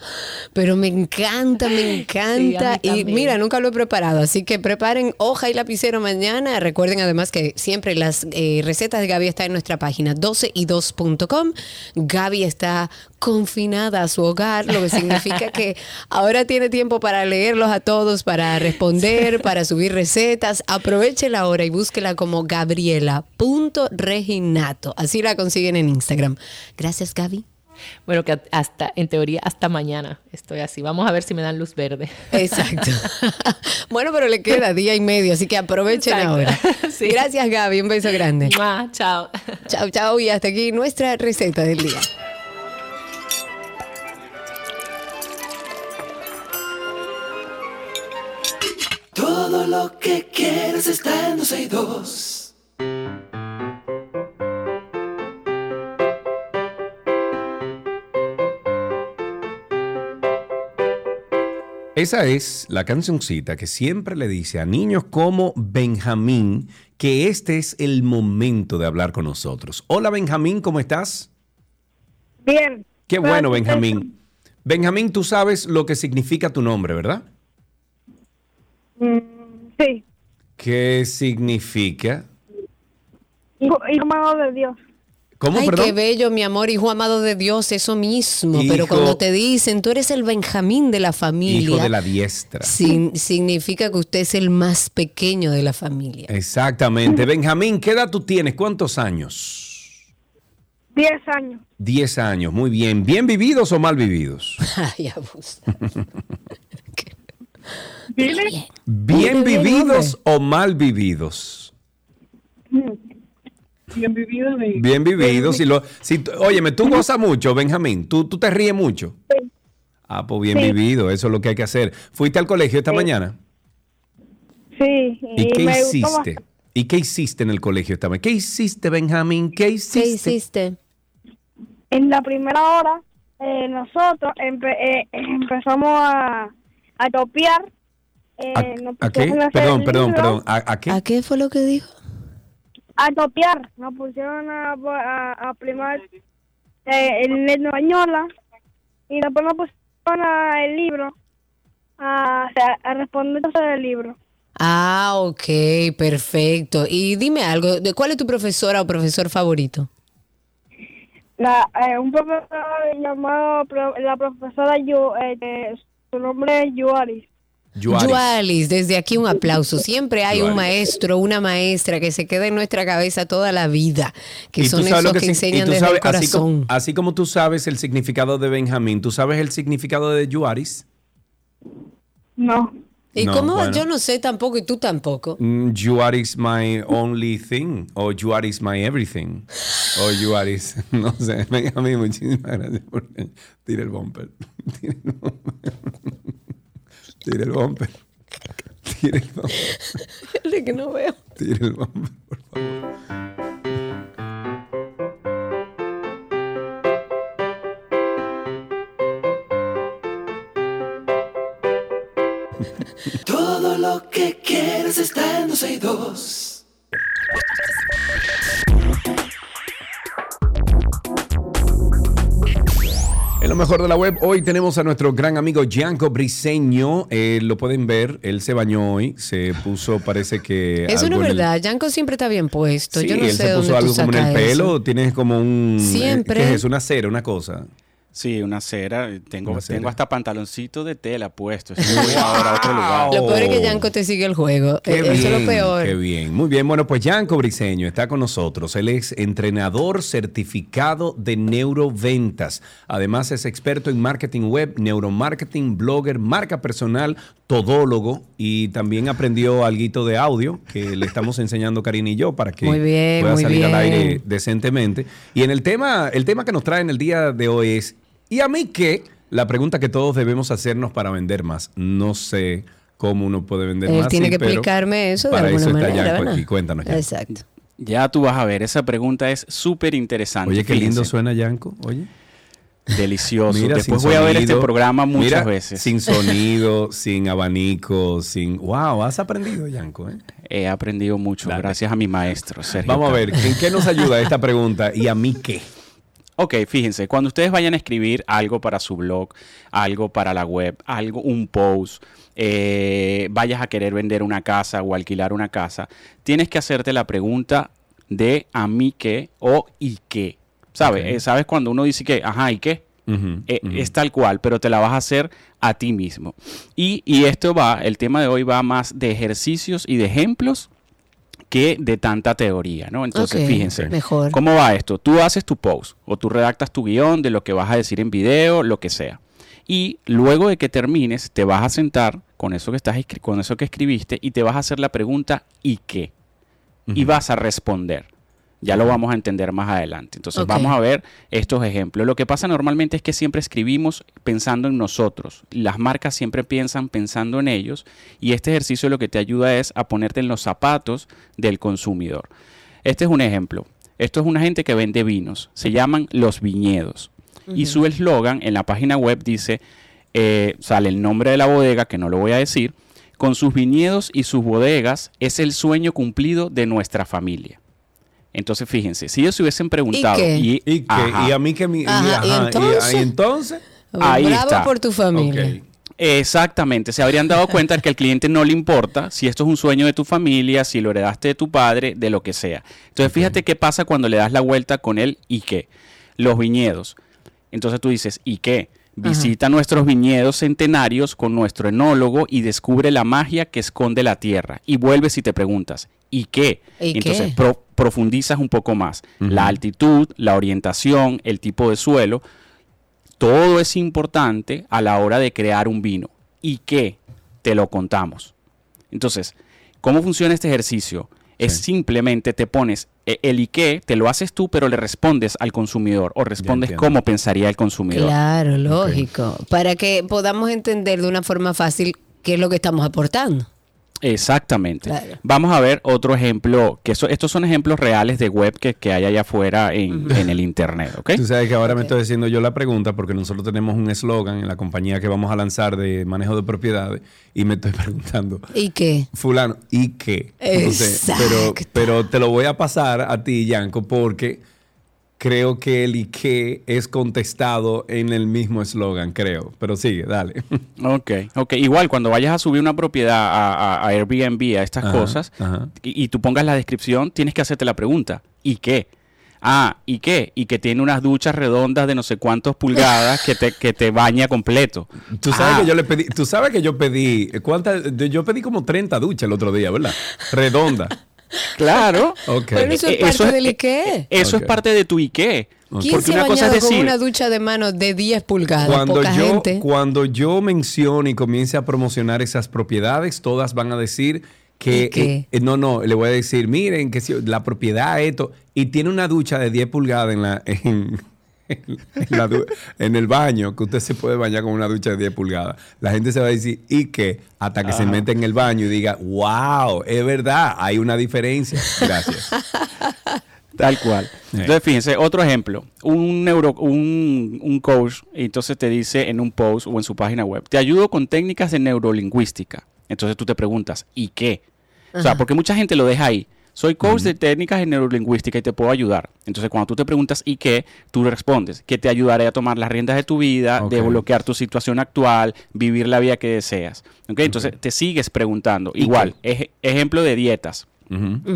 Pero me encanta, me encanta. y mira, nunca lo he preparado, así que preparen hoja y lapicero mañana. Recuerden además que siempre las eh, recetas de Gaby están en nuestra página 12y2.com. Gaby está confinada a su hogar, lo que significa que ahora tiene tiempo para leerlos a todos, para responder, para subir recetas. Aproveche la hora y búsquela como gabriela.reginato. Así la consiguen en Instagram. Gracias, Gaby. Bueno, que hasta, en teoría, hasta mañana estoy así. Vamos a ver si me dan luz verde. Exacto. bueno, pero le queda día y medio, así que aprovechen Exacto. ahora. Sí. Gracias, Gaby. Un beso grande. Mua, Chao. chao, chao. Y hasta aquí nuestra receta del día. Todo lo que quieres está en 12 y 2. Esa es la cancioncita que siempre le dice a niños como Benjamín que este es el momento de hablar con nosotros. Hola Benjamín, ¿cómo estás? Bien. Qué bueno Benjamín. Benjamín, tú sabes lo que significa tu nombre, ¿verdad? Mm, sí. ¿Qué significa? Hijo, de Dios. ¿Cómo, Ay, perdón? qué bello, mi amor, hijo amado de Dios, eso mismo. Hijo- Pero cuando te dicen, tú eres el Benjamín de la familia, Hijo de la diestra. sin- significa que usted es el más pequeño de la familia. Exactamente. Benjamín, ¿qué edad tú tienes? ¿Cuántos años? Diez años. Diez años, muy bien. ¿Bien vividos o mal vividos? Ay, abusa. ¿Bien bien, vividos o mal vividos? Bien vivido de Bien vividos. Si lo, si, óyeme, tú gozas mucho, Benjamín. ¿Tú, tú te ríes mucho. Sí. Ah, pues bien Sí. vivido. Eso es lo que hay que hacer. ¿Fuiste al colegio esta mañana? Sí. ¿Y qué me hiciste? ¿Y qué hiciste en el colegio esta mañana? ¿Qué hiciste, Benjamín? ¿Qué hiciste? ¿Qué hiciste? En la primera hora, eh, nosotros empe- eh, empezamos a, a topear. Eh, ¿A, nos a qué? Perdón, perdón, perdón. ¿A, a qué? ¿A qué fue lo que dijo? A topear. Nos pusieron a, a, a primar eh, en española. Y después nos pusieron a- el libro. A, a responder del libro. Ah, ok, perfecto. Y dime algo, ¿de cuál es tu profesora o profesor favorito? La, eh, un profesor llamado, la profesora, Yu, eh, de- su nombre es Yuaris. Yualis, desde aquí un aplauso. Siempre hay un maestro, una maestra que se queda en nuestra cabeza toda la vida, que son sabes esos lo que, enseñan tú desde sabes, el así como, corazón. así como tú sabes el significado de Benjamín, ¿tú sabes el significado de Yuaris? No. ¿Y No, cómo? bueno. Yo no sé tampoco y tú tampoco. Mm, You are is my only thing. O you are is my everything. O you are is. No sé. Benjamín, muchísimas gracias por. Tira el bumper. Tira el bumper. Tira el bumper. Tira el bumper. De que no veo. Tira el bumper, por favor. Todo lo que quieres está en 12 y 2. En lo mejor de la web, hoy tenemos a nuestro gran amigo Gianco Briseño. Eh, lo pueden ver, él se bañó hoy, se puso, parece que. Eso no es el- verdad. Yanko siempre está bien puesto. Sí, Yo no él sé se dónde puso tú algo como en el eso. pelo, tienes como un. eh, Siempre. ¿Qué es? Una cera, una cosa. Sí, una cera. Tengo, Una cera. tengo hasta pantaloncito de tela puesto. Ahora a otro lugar. Lo peor es que Oh. Yanko te sigue el juego. Qué Eh, Eso es lo peor. Qué bien. Muy bien. Bueno, pues Yanko Briseño está con nosotros. Él es entrenador certificado de neuroventas. Además, es experto en marketing web, neuromarketing, blogger, marca personal, todólogo y también aprendió algo de audio que le estamos enseñando Karina y yo para que Muy bien, pueda muy salir al aire decentemente. Y en el tema, el tema que nos trae en el día de hoy es ¿y a mí qué? La pregunta que todos debemos hacernos para vender más. No sé cómo uno puede vender Él más. tiene sí, que pero explicarme eso de para alguna eso está manera. Yanko. Cuéntanos, Yanko. Exacto. Ya tú vas a ver, esa pregunta es súper interesante. Oye, qué lindo suena Yanko. Oye. Delicioso. Mira, Después voy a ver este programa muchas Mira, veces. Sin sonido, sin abanico, sin. ¡Wow! Has aprendido, Yanko. ¿eh? He aprendido mucho Dale. gracias a mi maestro, Sergio. Vamos a ver. ¿en qué nos ayuda esta pregunta? ¿Y a mí qué? Ok, fíjense, cuando ustedes vayan a escribir algo para su blog, algo para la web, algo, un post, eh, vayas a querer vender una casa o alquilar una casa, tienes que hacerte la pregunta de a mí qué o y qué. ¿Sabes? Eh, ¿Sabes cuando uno dice que, ajá, ¿y qué? Eh. Es tal cual, pero te la vas a hacer a ti mismo. Y, y esto va, el tema de hoy va más de ejercicios y de ejemplos que de tanta teoría, ¿no? Entonces, fíjense. Mejor. ¿Cómo va esto? Tú haces tu post o tú redactas tu guion de lo que vas a decir en video, lo que sea. Y luego de que termines, te vas a sentar con eso que estás escri- con eso que escribiste y te vas a hacer la pregunta ¿y qué? Y vas a responder. Ya lo vamos a entender más adelante. Entonces vamos a ver estos ejemplos. Lo que pasa normalmente es que siempre escribimos pensando en nosotros. Las marcas siempre piensan pensando en ellos y este ejercicio lo que te ayuda es a ponerte en los zapatos del consumidor. Este es un ejemplo. Esto es una gente que vende vinos. Se llaman los viñedos. Y su eslogan en la página web dice, eh, sale el nombre de la bodega, que no lo voy a decir, con sus viñedos y sus bodegas es el sueño cumplido de nuestra familia. Entonces, fíjense, si ellos se hubiesen preguntado... qué? ¿Y qué? Ajá. ¿Y a mí qué? mi- y- Ajá, ¿y ajá, entonces? ¿y entonces? Ahí Bravo está. por tu familia. Exactamente, se habrían dado cuenta que al cliente no le importa si esto es un sueño de tu familia, si lo heredaste de tu padre, de lo que sea. Entonces, fíjate qué pasa cuando le das la vuelta con él y qué. Los viñedos. Entonces tú dices, ¿y qué? Visita nuestros viñedos centenarios con nuestro enólogo y descubre la magia que esconde la tierra. Y vuelves y te preguntas, ¿y qué? ¿Y Entonces qué? pro- profundizas un poco más. La altitud, la orientación, el tipo de suelo, todo es importante a la hora de crear un vino. ¿Y qué? Te lo contamos. Entonces, ¿cómo funciona este ejercicio? Es Sí. simplemente te pones eh, el y qué, te lo haces tú, pero le respondes al consumidor o respondes cómo pensaría el consumidor. Claro, lógico. Para que podamos entender de una forma fácil qué es lo que estamos aportando. Exactamente. Claro. Vamos a ver otro ejemplo, que eso- estos son ejemplos reales de web que, que hay allá afuera en, en el Internet, ¿ok? Tú sabes que ahora me estoy haciendo yo la pregunta porque nosotros tenemos un eslogan en la compañía que vamos a lanzar de manejo de propiedades y me estoy preguntando, ¿Y qué? fulano, ¿y qué? Entonces, pero, Exacto. pero te lo voy a pasar a ti, Yanko, porque creo que el Ike es contestado en el mismo eslogan, creo. Pero sigue, dale. Ok, ok. Igual cuando vayas a subir una propiedad a, a- a Airbnb, a estas Ajá, cosas, ajá. y, y tú pongas la descripción, tienes que hacerte la pregunta, ¿y qué? Ah, ¿y qué? Y que tiene unas duchas redondas de no sé cuántas pulgadas que te, que te baña completo. Tú sabes Ah, que yo le pedí, tú sabes que yo pedí, ¿cuántas? Yo pedí como 30 duchas el otro día, ¿verdad? Redonda. Claro. Ok. Pero eso es Eh, parte eso es- del Ike. Eso Ok. es parte de tu IKE. ¿Quién Porque se una cosa es bañado con decir, una ducha de mano de 10 pulgadas? Cuando Poca yo, gente. cuando yo mencione y comience a promocionar esas propiedades, todas van a decir que... Eh, eh, no, no, le voy a decir, miren, que si la propiedad esto, y tiene una ducha de 10 pulgadas en la... En, en la du- en el baño, que usted se puede bañar con una ducha de 10 pulgadas. La gente se va a decir, ¿y qué? Hasta que se mete en el baño y diga, wow, es verdad, hay una diferencia. Gracias. Tal cual. Entonces, fíjense, otro ejemplo. Un, neuro, un, un coach, entonces te dice en un post o en su página web, te ayudo con técnicas de neurolingüística. Entonces tú te preguntas, ¿y qué? O sea, porque mucha gente lo deja ahí. Soy coach de técnicas de neurolingüística y te puedo ayudar. Entonces, cuando tú te preguntas ¿y qué? Tú respondes que te ayudaré a tomar las riendas de tu vida, Ok. desbloquear tu situación actual, vivir la vida que deseas. Entonces, te sigues preguntando. ¿Y Igual, ej- ejemplo de dietas.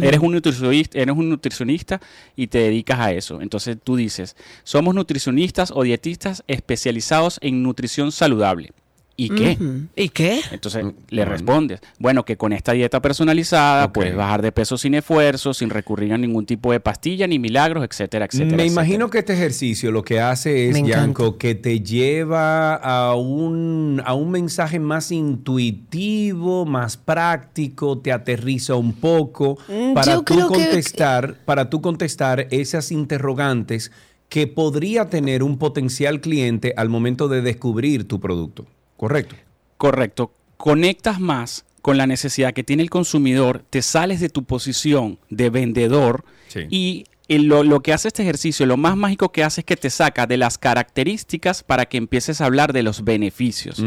Eres un nutricionista, eres un nutricionista y te dedicas a eso. Entonces tú dices, somos nutricionistas o dietistas especializados en nutrición saludable. ¿Y qué? ¿Y qué? Entonces le respondes, bueno, que con esta dieta personalizada Ok. puedes bajar de peso sin esfuerzo, sin recurrir a ningún tipo de pastilla ni milagros, etcétera, etcétera. Me etcétera. imagino que este ejercicio lo que hace es. Yanko, que te lleva a un, a un mensaje más intuitivo, más práctico, te aterriza un poco Mm, para yo tú que- contestar, para tú contestar esas interrogantes que podría tener un potencial cliente al momento de descubrir tu producto. ¿Correcto? Correcto. Conectas más con la necesidad que tiene el consumidor, te sales de tu posición de vendedor Sí. y lo, lo que hace este ejercicio, lo más mágico que hace es que te saca de las características para que empieces a hablar de los beneficios.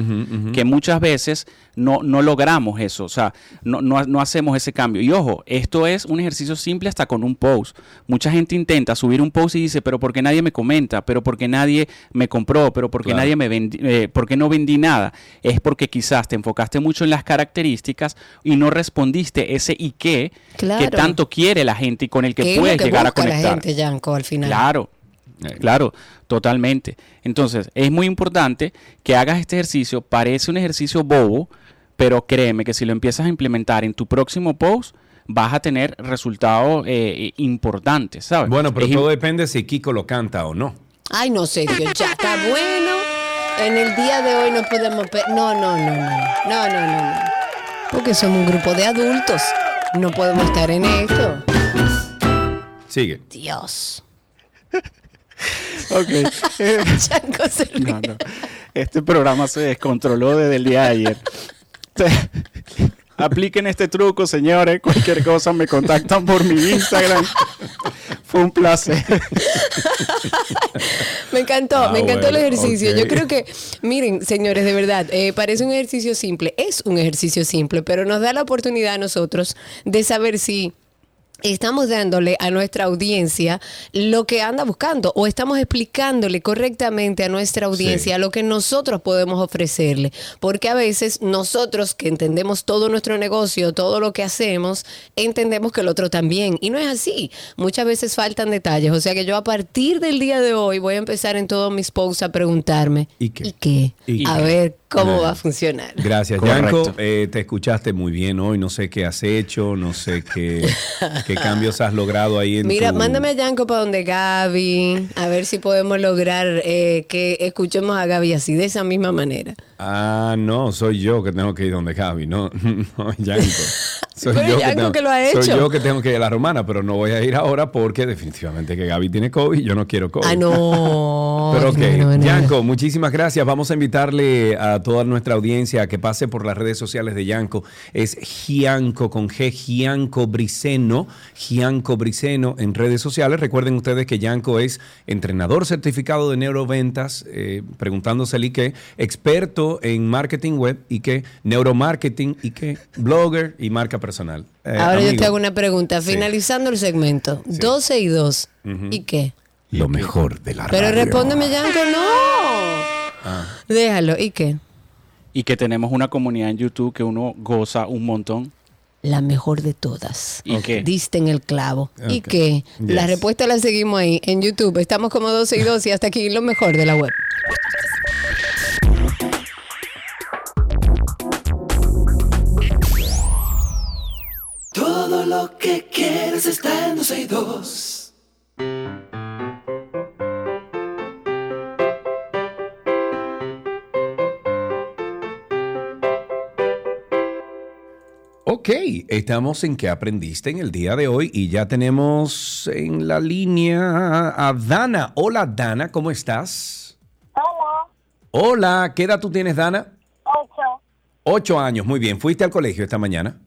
Que muchas veces no, no logramos eso, o sea, no, no, no hacemos ese cambio. Y ojo, esto es un ejercicio simple hasta con un post. Mucha gente intenta subir un post y dice, pero ¿por qué nadie me comenta? ¿Pero por qué nadie me compró? ¿Pero por qué Claro. nadie me vendi eh, ¿por qué no vendí nada? Es porque quizás te enfocaste mucho en las características y no respondiste ese y qué que tanto quiere la gente y con el que ¿Qué es lo puedes que llegar a la gente, Yanko, al final? Claro, claro, totalmente. Entonces, es muy importante que hagas este ejercicio. Parece un ejercicio bobo, pero créeme que si lo empiezas a implementar en tu próximo post, vas a tener resultados eh, importantes, ¿sabes? Bueno, pero Es todo depende si Kiko lo canta o no. Ay, no, Sergio, ya está bueno. En el día de hoy no podemos... pe- No, no, no, no, no, no, no, no. Porque somos un grupo de adultos. No podemos estar en esto. Sigue. Dios. Ok. Eh, Yanko se ríe. no, no. Este programa se descontroló desde el día de ayer. Apliquen este truco, señores. Cualquier cosa me contactan por mi Instagram. Fue un placer. Me encantó, Ah, me encantó el ejercicio. Yo creo que, miren, señores, de verdad, eh, parece un ejercicio simple, es un ejercicio simple, pero nos da la oportunidad a nosotros de saber si estamos dándole a nuestra audiencia lo que anda buscando o estamos explicándole correctamente a nuestra audiencia lo que nosotros podemos ofrecerle. Porque a veces nosotros que entendemos todo nuestro negocio, todo lo que hacemos, entendemos que el otro también. Y no es así. Muchas veces faltan detalles. O sea que yo a partir del día de hoy voy a empezar en todos mis posts a preguntarme. ¿Y qué? ¿Y qué? ¿Y a qué? ver cómo va a funcionar. Gracias. Yanko. Eh, te escuchaste muy bien hoy. No sé qué has hecho, no sé qué, qué cambios has logrado ahí en Mira, tu- mándame a Yanko para donde Gaby, a ver si podemos lograr eh, que escuchemos a Gaby así, de esa misma manera. Ah, no, soy yo que tengo que ir donde Gaby, no, no Yanko. Soy yo Yanko tengo- que lo ha Soy yo que tengo que ir a la romana, pero no voy a ir ahora porque definitivamente que Gaby tiene COVID y yo no quiero COVID. Ah, no. Pero ok, no, no, no. Yanko, muchísimas gracias. Vamos a invitarle a toda nuestra audiencia a que pase por las redes sociales de Yanko. Es Gianco con G, Gianco Briceno, Gianco Briceno en redes sociales. Recuerden ustedes que Yanko es entrenador certificado de neuroventas, eh, preguntándose y qué, experto en marketing web y qué, neuromarketing y qué, blogger y marca personal. Eh, Ahora yo te hago una pregunta. Sí. Finalizando el segmento, 12 y 2. ¿Y qué? Lo mejor de la Pero radio. respóndeme, Yanko, no. Ah. Déjalo. ¿Y qué? Y que tenemos una comunidad en YouTube que uno goza un montón. La mejor de todas. ¿Y qué? Diste en el clavo. ¿Y qué? La respuesta la seguimos ahí en YouTube. Estamos como 12 y 2 y hasta aquí lo mejor de la web. lo que quieres está en 12 y 2. Ok, estamos en qué aprendiste en el día de hoy y ya tenemos en la línea a Dana. Hola Dana, ¿cómo estás? Hola, Hola, ¿qué edad tú tienes Dana? ocho. Ocho años, muy bien. ¿Fuiste al colegio esta mañana?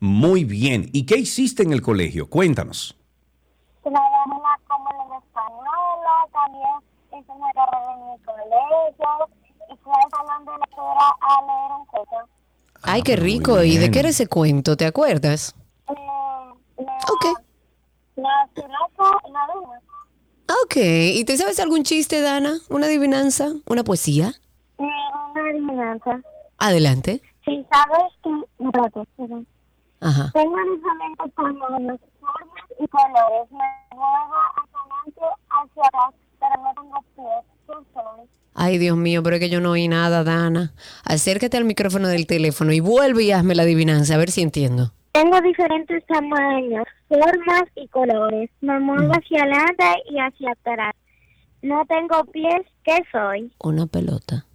Muy bien. ¿Y qué hiciste en el colegio? Cuéntanos. trabajé en la comunidad española, también hice una carrera en mi colegio y fui al salón de lectura a leer un cuento. Ay, qué rico. ¿Y de qué era ese cuento? ¿Te acuerdas? Eh, Ok. La jirafa y la luna. Ok. ¿Y te sabes algún chiste, Dana? ¿Una adivinanza? ¿Una poesía? Eh, una adivinanza. Adelante. Si sabes que... Ajá. Tengo diferentes tamaños, formas y colores. Me muevo hacia adelante, hacia atrás, pero no tengo pies. ¿Qué soy? Ay, Dios mío, pero es que yo no oí nada, Dana. Acércate al micrófono del teléfono y vuelve y hazme la adivinanza, a ver si entiendo. Tengo diferentes tamaños, formas y colores. Me muevo hacia adelante y hacia atrás. No tengo pies. ¿Qué soy? Una pelota.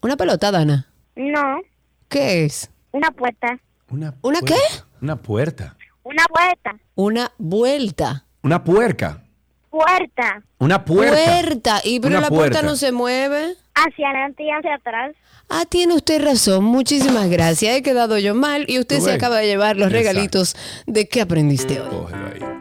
¿Una pelota, Dana? No, ¿Qué es? una puerta. Una, ¿Una qué? Una puerta. Una puerta. Una vuelta. Una puerca. Puerta. Una puerta. Puerta. Y pero Una la puerta puerta. no se mueve. Hacia adelante y hacia atrás. Ah, tiene usted razón. Muchísimas gracias. He quedado yo mal y usted se acaba de llevar los Exacto. regalitos de qué aprendiste hoy. Cógelo ahí.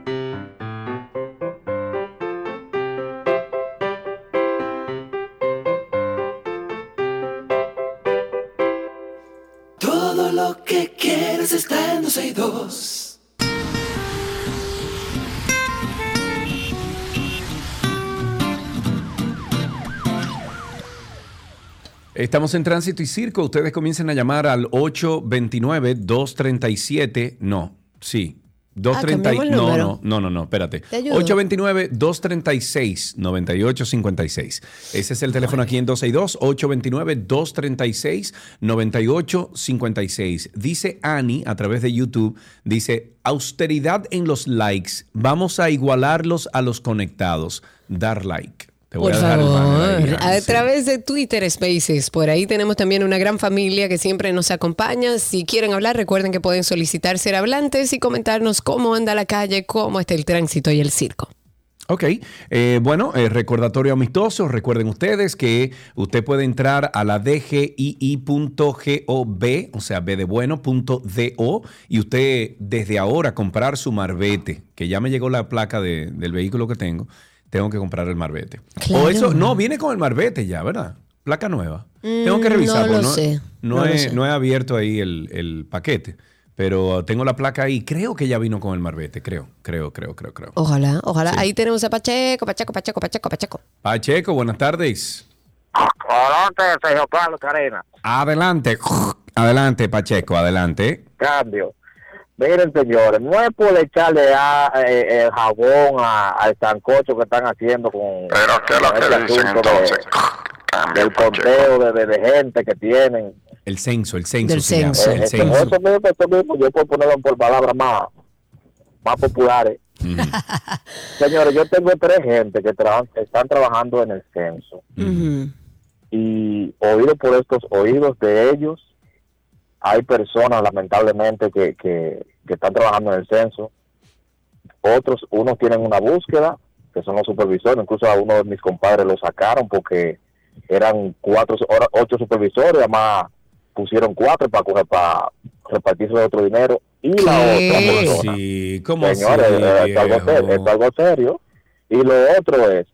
Está en 12 y 2. Estamos en Tránsito y Circo. Ustedes comiencen a llamar al 829-237. No, sí. 230, cambiamos el no, no, no, no, no, espérate. Te ayudo. 829-236-9856. Ese es el teléfono aquí en 262, 829-236-9856. Dice Ani a través de YouTube, dice, austeridad en los likes, vamos a igualarlos a los conectados. Dar like. Te voy Por a dejar favor, a través de Twitter Spaces, por ahí tenemos también una gran familia que siempre nos acompaña. Si quieren hablar, recuerden que pueden solicitar ser hablantes y comentarnos cómo anda la calle, cómo está el tránsito y el circo. Ok, eh, bueno, eh, recordatorio amistoso, recuerden ustedes que usted puede entrar a la dgii.gov, o sea, b de bueno, punto do, y usted desde ahora comprar su marbete, que ya me llegó la placa de- del vehículo que tengo, tengo que comprar el marbete. Claro. O eso, no, viene con el marbete ya, ¿verdad? Placa nueva. tengo que Mm, revisar, no porque lo no, sé, no no lo he, sé. no he abierto ahí el, el paquete, pero tengo la placa ahí, creo que ya vino con el marbete, creo, creo, creo, creo, creo. Ojalá, ojalá. Sí. Ahí tenemos a Pacheco, Pacheco, Pacheco, Pacheco, Pacheco. Pacheco, buenas tardes. Adelante, Sergio Carlos Carena. Adelante, adelante, Pacheco, adelante. Cambio. Miren, señores, no es por echarle a, eh, el jabón a- al sancocho que están haciendo con, Pero ¿qué es lo que este dicen asunto de- del conteo de, de- de gente que tienen. El censo, el censo Del se llama, censo. el censo. eso mismo, eso mismo, yo puedo ponerlo por palabras más, más populares. Señores, yo tengo tres gente que tra- están trabajando en el censo. Y oído por estos oídos de ellos, hay personas lamentablemente que, que, que están trabajando en el censo, otros, unos tienen una búsqueda, que son los supervisores, incluso a uno de mis compadres lo sacaron porque eran cuatro, ocho supervisores, además pusieron cuatro para coger, para repartirse otro dinero, y la otra persona, Sí, ¿cómo señores, es algo serio, es algo serio, y lo otro es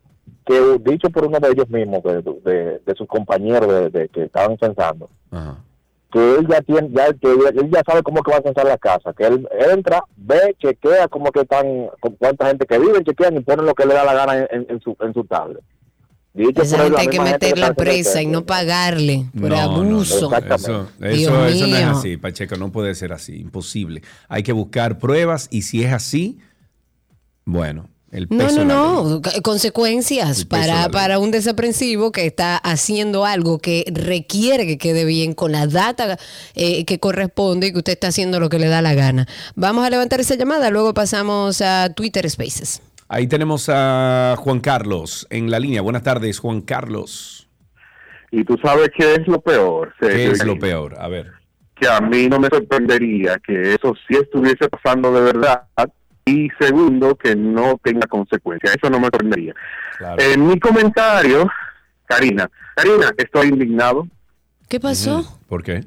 que dicho por uno de ellos mismos, de, de- de sus compañeros de, de que estaban censando, Ajá. Que él ya tiene, ya, que él ya sabe cómo que va a censar la casa, que él entra, ve, chequea cómo que están, con cuánta gente que vive, chequean y ponen lo que le da la gana en, en su, en su tablet. Dicho Esa gente hay que meterla presa y no pagarle por No, abuso. no. Eso, Dios eso, eso no es mío. así, Pacheco, no puede ser así, imposible. Hay que buscar pruebas y si es así, bueno, el No, peso no, no. Consecuencias para, para un desaprensivo que está haciendo algo que requiere que quede bien con la data eh, que corresponde y que usted está haciendo lo que le da la gana. Vamos a levantar esa llamada, luego pasamos a Twitter Spaces. Ahí tenemos a Juan Carlos en la línea. Buenas tardes, Juan Carlos. Y tú sabes qué es lo peor, ¿Qué es lo peor? A ver. que a mí no me sorprendería que eso sí estuviese pasando de verdad y segundo que no tenga consecuencias. Eso no me sorprendería. Claro. En mi comentario, Karina, Karina, estoy indignado. ¿Qué pasó? ¿Por qué?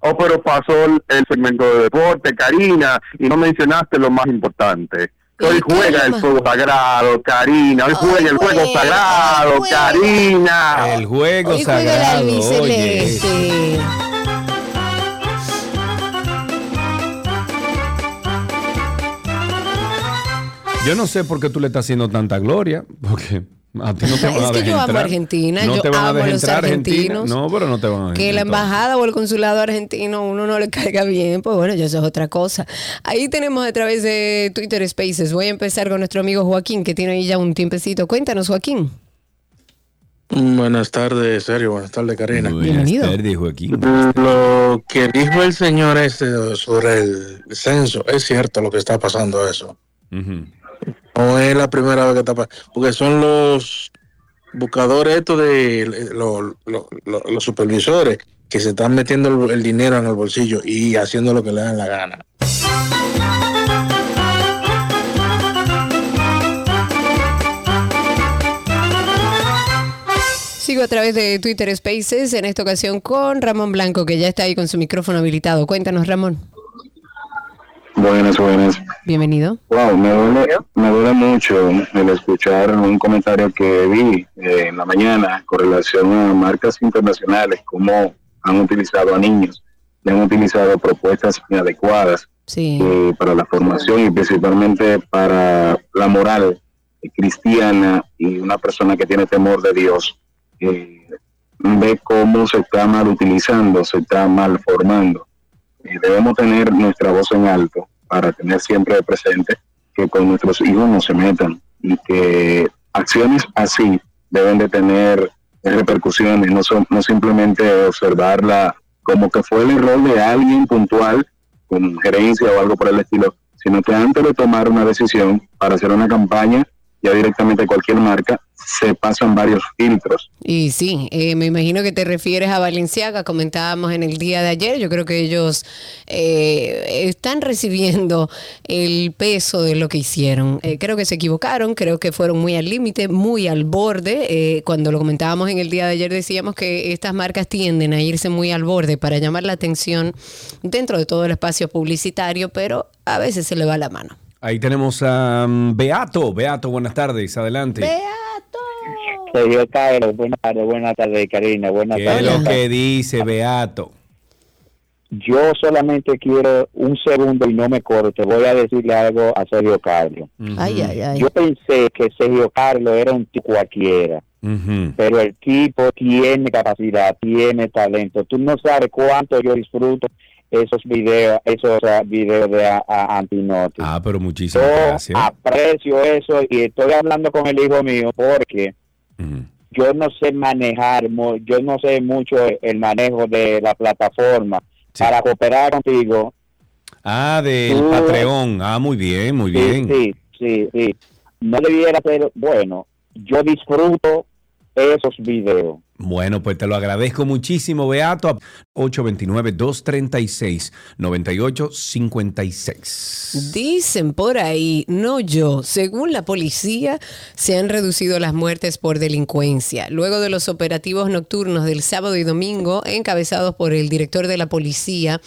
Oh, pero pasó el, segmento de deporte, Karina, y no mencionaste lo más importante. Hoy ¿Y qué juega el fuego sagrado, Karina. Hoy juega el juega, sagrado. Karina. El juego sagrado. Oye, yo no sé por qué tú le estás haciendo tanta gloria, porque a ti no te van Es a que yo amo entrar. a Argentina, no yo te van a amo a dejar los entrar a Argentina. argentinos. No, pero no te van a dejar Que la embajada o el consulado argentino uno no le caiga bien, pues bueno, ya eso es otra cosa. Ahí tenemos a través de Twitter Spaces. Voy a empezar con nuestro amigo Joaquín, que tiene ahí ya un tiempecito. Cuéntanos, Joaquín. Buenas tardes, Sergio. Buenas tardes, Karina. Buenas Bienvenido. tardes, Joaquín. Lo que dijo el señor este sobre el censo, es cierto lo que está pasando eso. Ujú. No es la primera vez que está porque son los buscadores estos de lo- lo- lo- los supervisores que se están metiendo el dinero en el bolsillo y haciendo lo que le dan la gana. Sigo a través de Twitter Spaces, en esta ocasión con Ramón Blanco, que ya está ahí con su micrófono habilitado. Cuéntanos, Ramón. Buenas, buenas. Bienvenido. Wow, me duele, me duele mucho el escuchar un comentario que vi eh, en la mañana con relación a marcas internacionales, cómo han utilizado a niños y han utilizado propuestas inadecuadas Sí. eh, para la formación y principalmente para la moral cristiana y una persona que tiene temor de Dios. eh, ve cómo se está mal utilizando, se está mal formando. Debemos tener nuestra voz en alto para tener siempre presente que con nuestros hijos no se metan y que acciones así deben de tener repercusiones, no, son, no simplemente observarla como que fue el error de alguien puntual con gerencia o algo por el estilo, sino que antes de tomar una decisión para hacer una campaña, ya directamente cualquier marca, se pasan varios filtros. Y sí, eh, me imagino que te refieres a Valenciaga, comentábamos en el día de ayer, yo creo que ellos eh, están recibiendo el peso de lo que hicieron. Eh, creo que se equivocaron, creo que fueron muy al límite, muy al borde. Eh, cuando lo comentábamos en el día de ayer decíamos que estas marcas tienden a irse muy al borde para llamar la atención dentro de todo el espacio publicitario, pero a veces se le va la mano. Ahí tenemos a um, Beato. Beato, buenas tardes. Adelante. Sergio Carlos, buenas tardes, buenas tardes, Karina, buenas ¿Qué es tardes. lo que dice Beato? Yo solamente quiero un segundo y no me corte. Voy a decirle algo a Sergio Carlos. Ay, ay, ay. Yo pensé que Sergio Carlos era un tipo cualquiera, pero el tipo tiene capacidad, tiene talento. Tú no sabes cuánto yo disfruto esos videos, esos videos de a, a Antinotti. Ah, pero muchísimas Yo gracias. aprecio eso y estoy hablando con el hijo mío porque yo no sé manejar, yo no sé mucho el manejo de la plataforma para cooperar contigo. Ah, del Tú- Patreon. Ah, muy bien, muy Sí, bien. Sí, sí, sí. No debiera ser, bueno, yo disfruto esos videos. Bueno, pues te lo agradezco muchísimo, Beato. 829-236-9856. Dicen por ahí, no yo, según la policía, se han reducido las muertes por delincuencia. Luego de los operativos nocturnos del sábado y domingo, encabezados por el director de la policía,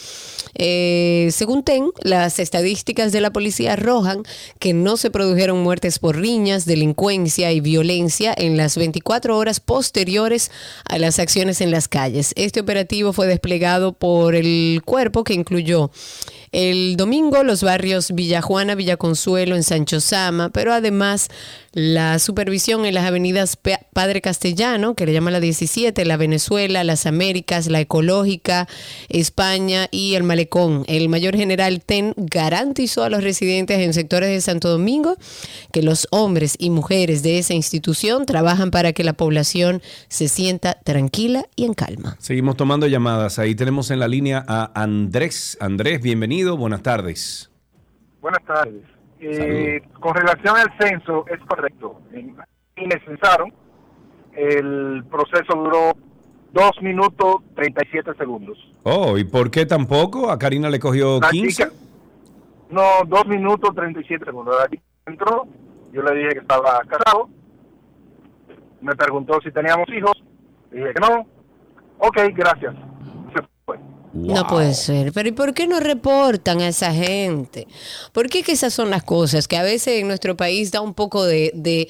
eh, según TEN, las estadísticas de la policía arrojan que no se produjeron muertes por riñas, delincuencia y violencia en las 24 horas posteriores a las acciones en las calles. Este operativo fue desplegado por el cuerpo que incluyó el domingo los barrios Villajuana, Villaconsuelo, en Sancho Sama, pero además la supervisión en las avenidas Padre Castellano, que le llama la 17, la Venezuela, las Américas, la Ecológica, España y el Malecón. El mayor general TEN garantizó a los residentes en sectores de Santo Domingo que los hombres y mujeres de esa institución trabajan para que la población se sienta tranquila y en calma. Seguimos tomando llamadas. Ahí tenemos en la línea a Andrés. Andrés, bienvenido. Buenas tardes. Buenas tardes. Eh, con relación al censo, es correcto. Le censaron. El proceso duró 2 minutos 37 segundos. Oh, ¿y por qué tampoco? A Karina le cogió La 15. chica- no, 2 minutos 37 segundos. La chica entró, yo le dije que estaba casado. Me preguntó si teníamos hijos. Dije que no. Ok, gracias. No puede ser. Pero ¿y por qué no reportan a esa gente? ¿Por qué que esas son las cosas que a veces en nuestro país da un poco de, de,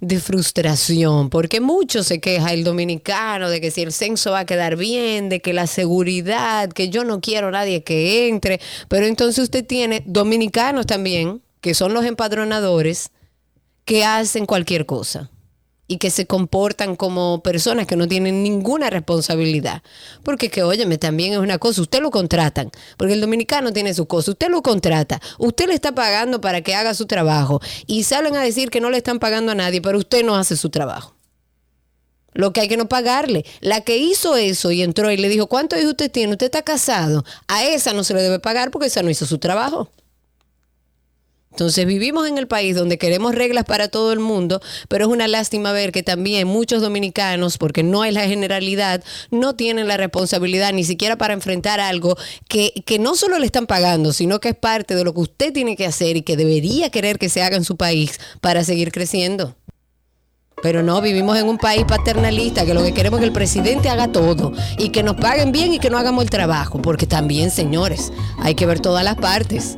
de frustración? Porque mucho se queja el dominicano de que si el censo va a quedar bien, de que la seguridad, que yo no quiero nadie que entre. Pero entonces usted tiene dominicanos también, que son los empadronadores, que hacen cualquier cosa y que se comportan como personas que no tienen ninguna responsabilidad. Porque que, óyeme, también es una cosa, usted lo contratan, porque el dominicano tiene su cosa, usted lo contrata, usted le está pagando para que haga su trabajo y salen a decir que no le están pagando a nadie, pero usted no hace su trabajo. Lo que hay que no pagarle. La que hizo eso y entró y le dijo, ¿cuántos hijos usted tiene? ¿Usted está casado? A esa no se le debe pagar porque esa no hizo su trabajo. Entonces vivimos en el país donde queremos reglas para todo el mundo, pero es una lástima ver que también muchos dominicanos, porque no es la generalidad, no tienen la responsabilidad ni siquiera para enfrentar algo que, que no solo le están pagando, sino que es parte de lo que usted tiene que hacer y que debería querer que se haga en su país para seguir creciendo. Pero no, vivimos en un país paternalista que lo que queremos es que el presidente haga todo y que nos paguen bien y que no hagamos el trabajo, porque también, señores, hay que ver todas las partes.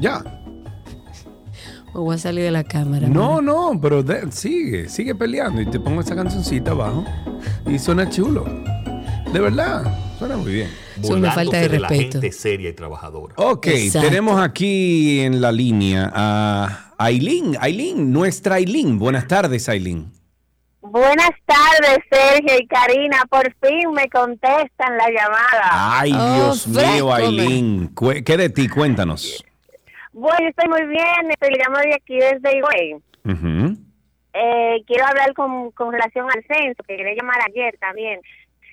Ya. O voy a salir de la cámara. No, no, pero de- sigue, sigue peleando y te pongo esa cancioncita abajo y suena chulo. De verdad, suena muy bien. Es una falta de la respeto. gente seria y trabajadora. Ok, Exacto. tenemos aquí en la línea a Aileen. Aileen, nuestra Aileen. Buenas tardes, Aileen. Buenas tardes, Sergio y Karina. Por fin me contestan la llamada. Ay, Oh, Dios mío, Aileen. ¿Qué de ti? Cuéntanos. Bueno, estoy muy bien. Estoy llamo de aquí desde Higüey. Ujú. Eh, quiero hablar con, con relación al censo, que quería llamar ayer también.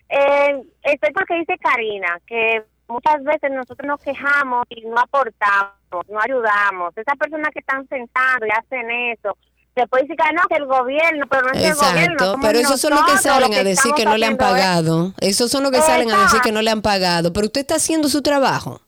Eh, estoy porque dice Karina, que muchas veces nosotros nos quejamos y no aportamos, no ayudamos. Esas personas que están censando y hacen eso, después dicen que no, que el gobierno, pero no es el gobierno. Exacto, pero esos son los que salen a decir que no le han pagado. Esos son los que salen a decir que no le han pagado. Pero usted está haciendo su trabajo.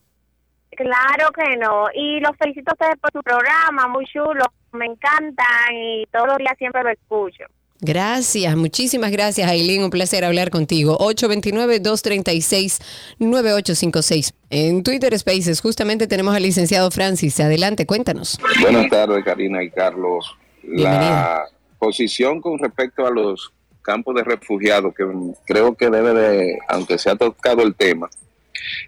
Claro que no. Y los felicito a ustedes por su programa, muy chulo. Me encantan y todos los días siempre lo escucho. Gracias, muchísimas gracias, Aileen. Un placer hablar contigo. 829-236-9856. En Twitter Spaces, justamente tenemos al licenciado Francis. Adelante, cuéntanos. Buenas tardes, Karina y Carlos. Bienvenido. La posición con respecto a los campos de refugiados, que creo que debe de, aunque se ha tocado el tema,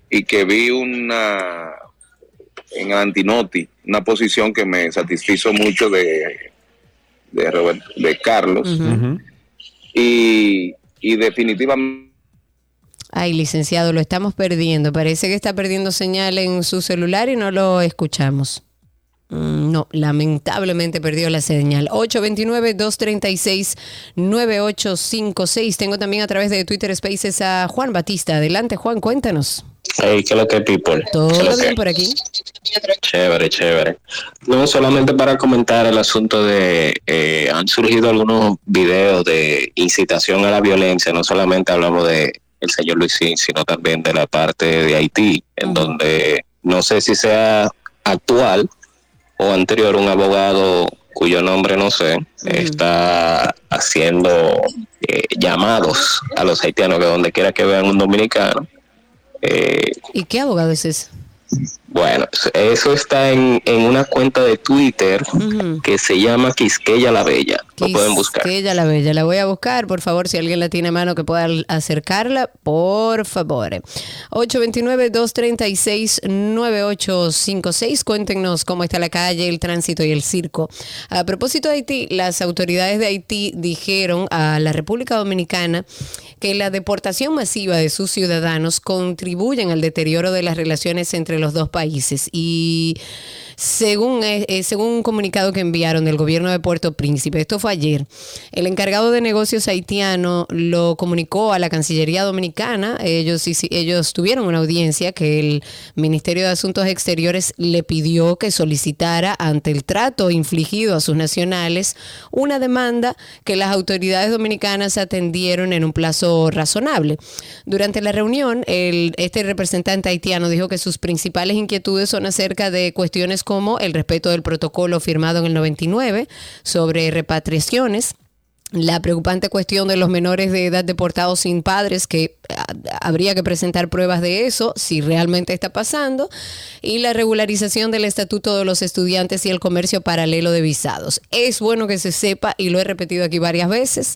y que vi una en Antinoti, una posición que me satisfizo mucho de, de, Robert- de Carlos, y, y definitivamente Ay, licenciado, lo estamos perdiendo. Parece que está perdiendo señal en su celular y no lo escuchamos. Mm, No, lamentablemente perdió la señal. 829-236-9856. Tengo también a través de Twitter Spaces a Juan Batista. Adelante, Juan, cuéntanos. Hey, ¿qué es lo que people? ¿Todo ¿Qué es lo bien que? por aquí? Chévere, chévere. No, solamente para comentar el asunto de, eh, han surgido algunos videos de incitación a la violencia, no solamente hablamos de el señor Luisín, sino también de la parte de Haití, en donde no sé si sea actual o anterior un abogado cuyo nombre no sé, está haciendo eh, llamados a los haitianos que donde quiera que vean un dominicano, eh, ¿Y qué abogado es ese? Bueno, eso está en, en una cuenta de Twitter que se llama Quisqueya la Bella. Lo pueden buscar. Quisqueya la Bella, la voy a buscar, por favor, si alguien la tiene a mano que pueda acercarla, por favor. 829-236-9856, cuéntenos cómo está la calle, el tránsito y el circo. A propósito de Haití, las autoridades de Haití dijeron a la República Dominicana que la deportación masiva de sus ciudadanos contribuyen al deterioro de las relaciones entre los dos países y según, eh, eh, según un comunicado que enviaron del gobierno de Puerto Príncipe, esto fue ayer, el encargado de negocios haitiano lo comunicó a la Cancillería Dominicana. Ellos, ellos tuvieron una audiencia que el Ministerio de Asuntos Exteriores le pidió que solicitara ante el trato infligido a sus nacionales una demanda que las autoridades dominicanas atendieron en un plazo razonable. Durante la reunión, este representante haitiano dijo que sus principales inquietudes son acerca de cuestiones como el respeto del protocolo firmado en el 99 sobre repatriaciones, la preocupante cuestión de los menores de edad deportados sin padres, que habría que presentar pruebas de eso, si realmente está pasando, y la regularización del estatuto de los estudiantes y el comercio paralelo de visados. Es bueno que se sepa, y lo he repetido aquí varias veces,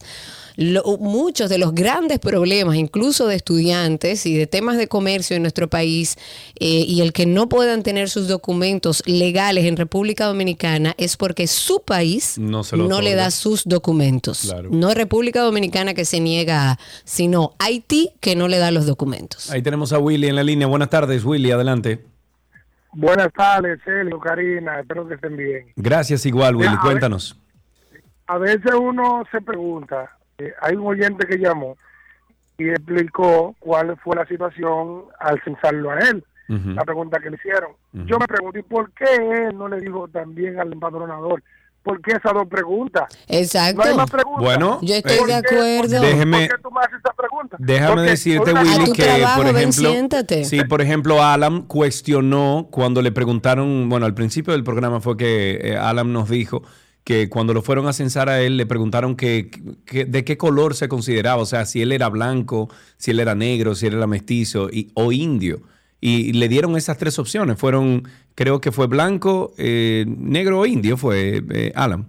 lo- muchos de los grandes problemas, incluso de estudiantes y de temas de comercio en nuestro país, eh, y el que no puedan tener sus documentos legales en República Dominicana es porque su país No se lo no le da sus documentos. Claro. No es República Dominicana que se niega, sino Haití que no le da los documentos. Ahí tenemos a Willy en la línea. Buenas tardes, Willy, adelante. Buenas tardes, Celio, Karina, espero que estén bien. Gracias igual, Willy, Ya, a cuéntanos. A veces uno se pregunta, eh, hay un oyente que llamó y explicó cuál fue la situación al censarlo a él, la pregunta que le hicieron. Yo me pregunté, ¿por qué él no le dijo también al empadronador? ¿Por qué esas dos preguntas? Exacto. No hay más preguntas. Bueno, Yo estoy de acuerdo. Déjeme- ¿Por qué tú me haces esa pregunta? Déjame Porque decirte, Willy, que trabajo, por ven, ejemplo, siéntate. sí, por ejemplo, Alan cuestionó cuando le preguntaron, bueno, al principio del programa fue que eh, Alan nos dijo que cuando lo fueron a censar a él le preguntaron que, de qué color se consideraba, o sea, si él era blanco, si él era negro, si él era mestizo y, o indio. Y le dieron esas tres opciones, fueron, creo que fue blanco, eh, negro o indio, fue eh, Alan.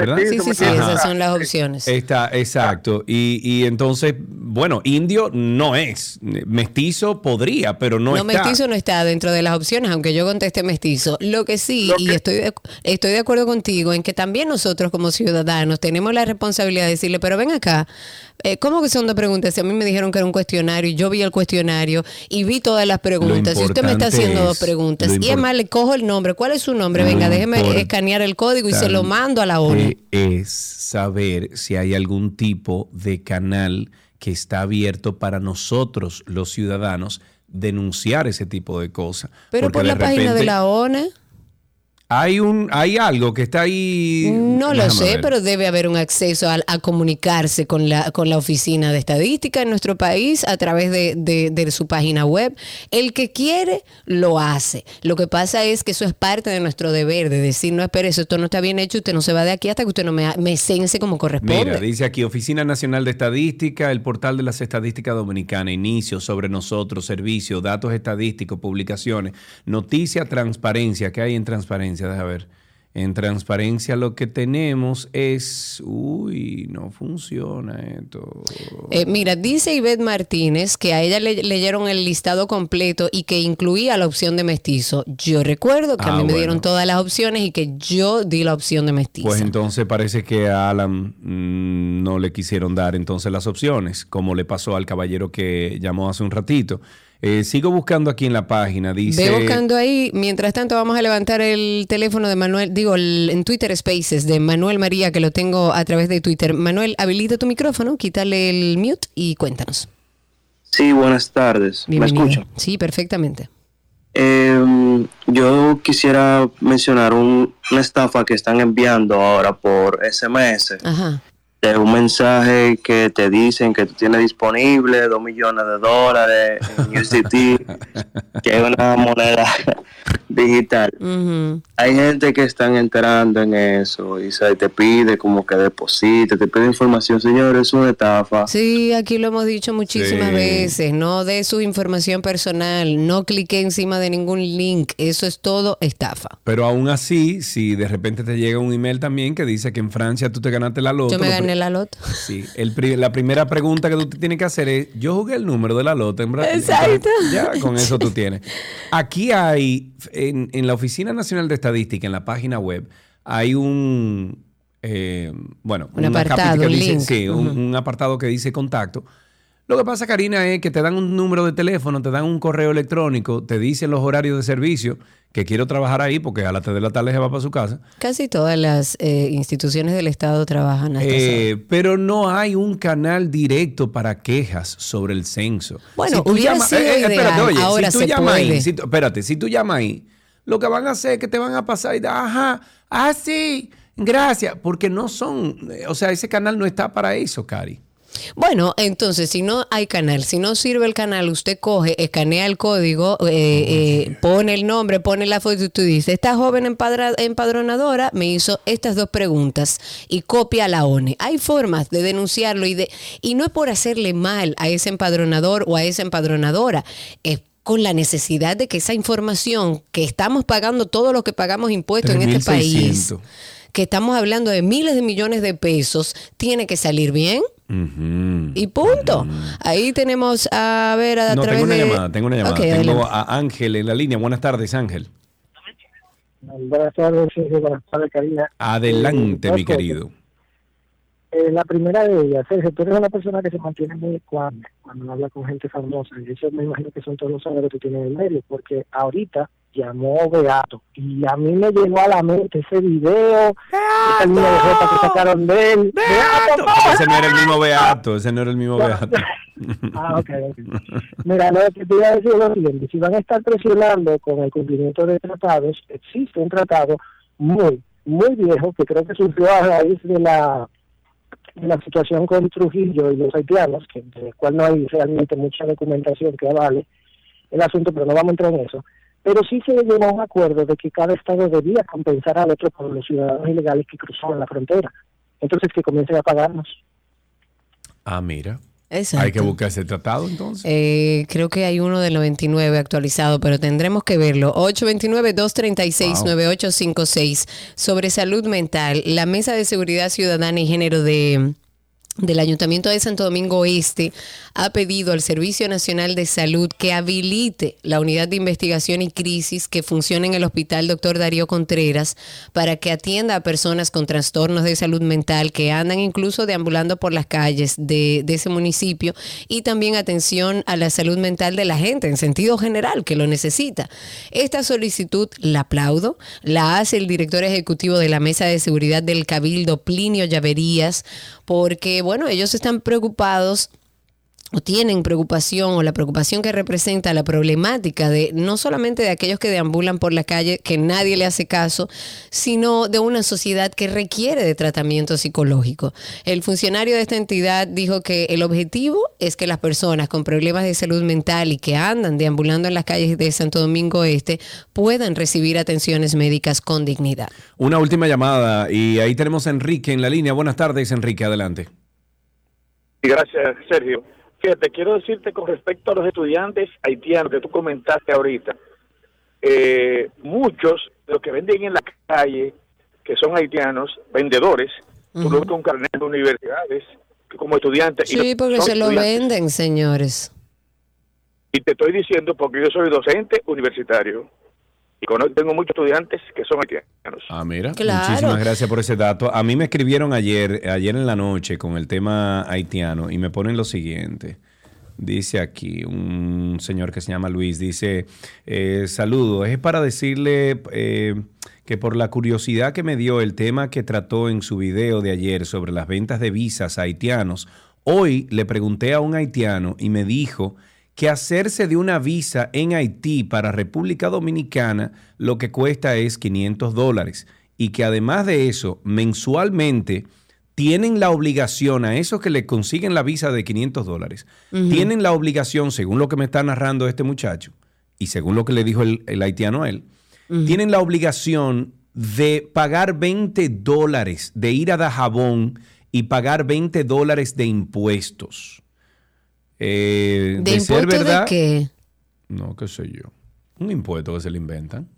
¿Verdad? Sí, sí, sí, esas son las opciones. Está, exacto. Y, y entonces, bueno, indio no es. Mestizo podría, pero no, No, está. mestizo no está dentro de las opciones, aunque yo conteste mestizo. Lo que sí, y estoy de, estoy de acuerdo contigo en que también nosotros como ciudadanos tenemos la responsabilidad de decirle, pero ven acá, eh, ¿cómo que son dos preguntas? Si a mí me dijeron que era un cuestionario y yo vi el cuestionario y vi todas las preguntas, y usted me está haciendo dos preguntas, y además le cojo el nombre, ¿cuál es su nombre? Venga, déjeme escanear el código y se lo mando a la ONU. es saber si hay algún tipo de canal que está abierto para nosotros, los ciudadanos, denunciar ese tipo de cosas. Pero Porque por la página de la ONU. Hay, un, hay algo que está ahí. No lo sé, ver. pero debe haber un acceso a, a comunicarse con la, con la oficina de estadística en nuestro país a través de, de- de su página web. El que quiere, lo hace. Lo que pasa es que eso es parte de nuestro deber, de decir, no, espere, eso esto no está bien hecho, usted no se va de aquí hasta que usted no me, me cense como corresponde. Mira, dice aquí Oficina Nacional de Estadística, el portal de las estadísticas dominicanas, inicio sobre nosotros, servicios, datos estadísticos, publicaciones, noticia, transparencia. ¿Qué hay en transparencia? Deja ver. En transparencia lo que tenemos es, uy, no funciona esto. Eh, mira, dice Ivette Martínez que a ella le leyeron el listado completo y que incluía la opción de mestizo. Yo recuerdo que a Ah, mí me dieron todas las opciones y que yo di la opción de mestizo. Pues entonces parece que a Alan mm, no le quisieron dar entonces las opciones, como le pasó al caballero que llamó hace un ratito. Eh, sigo buscando aquí en la página, dice... Ve buscando ahí. Mientras tanto, vamos a levantar el teléfono de Manuel, digo, el- en Twitter Spaces de Manuel María, que lo tengo a través de Twitter. Manuel, habilita tu micrófono, quítale el mute y cuéntanos. Sí, buenas tardes. ¿Me escuchan? Sí, perfectamente. Eh, yo quisiera mencionar un- una estafa que están enviando ahora por SMS. Ajá. De un mensaje que te dicen que tú tienes disponible dos millones de dólares en USDT, que es una moneda digital. Hay gente que están entrando en eso y se te pide como que deposite, te pide información, señores, es una estafa. Sí, aquí lo hemos dicho muchísimas Sí. veces, no de su información personal, no clique encima de ningún link, eso es todo estafa. Pero aún así, si de repente te llega un email también que dice que en Francia tú te ganaste la loto. Yo me lo gané pri- la loto. Sí, el la primera pregunta que tú te tienes que hacer es, yo jugué el número de la loto en Brasil. Exacto. Ya, con eso tú tienes. Aquí hay, en, en la Oficina Nacional de Estadística, en la página web, hay un, eh, bueno, Un apartado, que un dice- link. sí, un, Ujú. un apartado que dice contacto. Lo que pasa, Karina, es que te dan un número de teléfono, te dan un correo electrónico, te dicen los horarios de servicio, que quiero trabajar ahí porque a las 3 de la tarde se va para su casa. Casi todas las eh, instituciones del Estado trabajan hasta. Eh, pero no hay un canal directo para quejas sobre el censo. Bueno, tú hubiera llamas- sido ideal, oye, ahora si tú se llamas ahí, si tú- espérate, si tú llamas ahí, lo que van a hacer es que te van a pasar y ajá, ah, sí, gracias, porque no son, eh, o sea, ese canal no está para eso, Cari. Bueno, entonces, si no hay canal, si no sirve el canal, usted coge, escanea el código, eh, eh, pone el nombre, pone la foto y tú dices, esta joven empadra- empadronadora me hizo estas dos preguntas y copia a la ONE. Hay formas de denunciarlo y, de, y no es por hacerle mal a ese empadronador o a esa empadronadora, es con la necesidad de que esa información que estamos pagando todo lo que pagamos impuestos en este país, 3.600. que estamos hablando de miles de millones de pesos, tiene que salir bien. Y punto. Ahí tenemos a ver a No, través tengo una de... llamada, tengo una llamada. Tengo adelante. a Ángel en la línea. Buenas tardes, Ángel. Buenas tardes, Sergio. Buenas tardes, Karina. Adelante, Eh, mi querido. Eh, la primera de ellas, Sergio, tú eres una persona que se mantiene muy ecuánime cuando habla con gente famosa. Y eso me imagino que son todos los años que tú tienes en el medio, porque ahorita llamó Beato y a mí me llegó a la mente ese video, esa línea de ropa que sacaron de él. ¡Beato! Ese no era el mismo Beato, ese no era el mismo Beato. Ah, ok, ok. Mira, lo que te iba a decir es lo siguiente, si van a estar presionando con el cumplimiento de tratados, existe un tratado muy, muy viejo que creo que surgió a raíz de la de la situación con Trujillo y los haitianos, que del cual no hay realmente mucha documentación que avale el asunto, pero no vamos a entrar en eso. Pero sí se llegó a un acuerdo de que cada estado debía compensar al otro por los ciudadanos ilegales que cruzaban la frontera. Entonces que comiencen a pagarnos. Ah, mira. Exacto. Hay que buscar ese tratado entonces. Eh, creo que hay uno del 99 actualizado, pero tendremos que verlo. 829-236-9856 sobre salud mental. La Mesa de Seguridad Ciudadana y Género de del Ayuntamiento de Santo Domingo Este ha pedido al Servicio Nacional de Salud que habilite la unidad de investigación y crisis que funciona en el Hospital Dr. Darío Contreras para que atienda a personas con trastornos de salud mental que andan incluso deambulando por las calles de, de ese municipio y también atención a la salud mental de la gente en sentido general que lo necesita. Esta solicitud la aplaudo, la hace el director ejecutivo de la Mesa de Seguridad del Cabildo, Plinio Llaverías, porque, bueno, ellos están preocupados o tienen preocupación o la preocupación que representa la problemática de no solamente de aquellos que deambulan por la calle, que nadie le hace caso, sino de una sociedad que requiere de tratamiento psicológico. El funcionario de esta entidad dijo que el objetivo es que las personas con problemas de salud mental y que andan deambulando en las calles de Santo Domingo Este puedan recibir atenciones médicas con dignidad. Una última llamada y ahí tenemos a Enrique en la línea. Buenas tardes, Enrique, adelante. Gracias, Sergio. Fíjate, quiero decirte con respecto a los estudiantes haitianos que tú comentaste ahorita, eh, muchos de los que venden en la calle, que son haitianos, vendedores, tú lo ves con carnet de universidades, que como estudiantes. Sí, porque se lo venden, señores. Y te estoy diciendo porque yo soy docente universitario y tengo muchos estudiantes que son haitianos. Ah, mira. Claro. Muchísimas gracias por ese dato. A mí me escribieron ayer, ayer en la noche con el tema haitiano y me ponen lo siguiente. Dice aquí un señor que se llama Luis, dice, eh, saludo, es para decirle eh, que por la curiosidad que me dio el tema que trató en su video de ayer sobre las ventas de visas a haitianos, hoy le pregunté a un haitiano y me dijo que hacerse de una visa en Haití para República Dominicana lo que cuesta es 500 dólares y que además de eso, mensualmente tienen la obligación a esos que le consiguen la visa de 500 dólares, tienen la obligación, según lo que me está narrando este muchacho y según lo que le dijo el, el haitiano a él, tienen la obligación de pagar 20 dólares, de ir a Dajabón y pagar 20 dólares de impuestos. Eh, ¿De, ser impuesto verdad, de qué? no, qué sé yo. Un impuesto que se le inventan.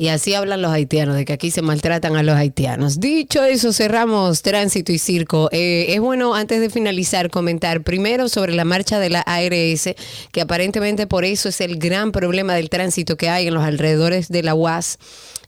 Y así hablan los haitianos, de que aquí se maltratan a los haitianos. Dicho eso, cerramos tránsito y circo. Eh, es bueno, antes de finalizar, comentar primero sobre la marcha de la ARS, que aparentemente por eso es el gran problema del tránsito que hay en los alrededores de la UAS.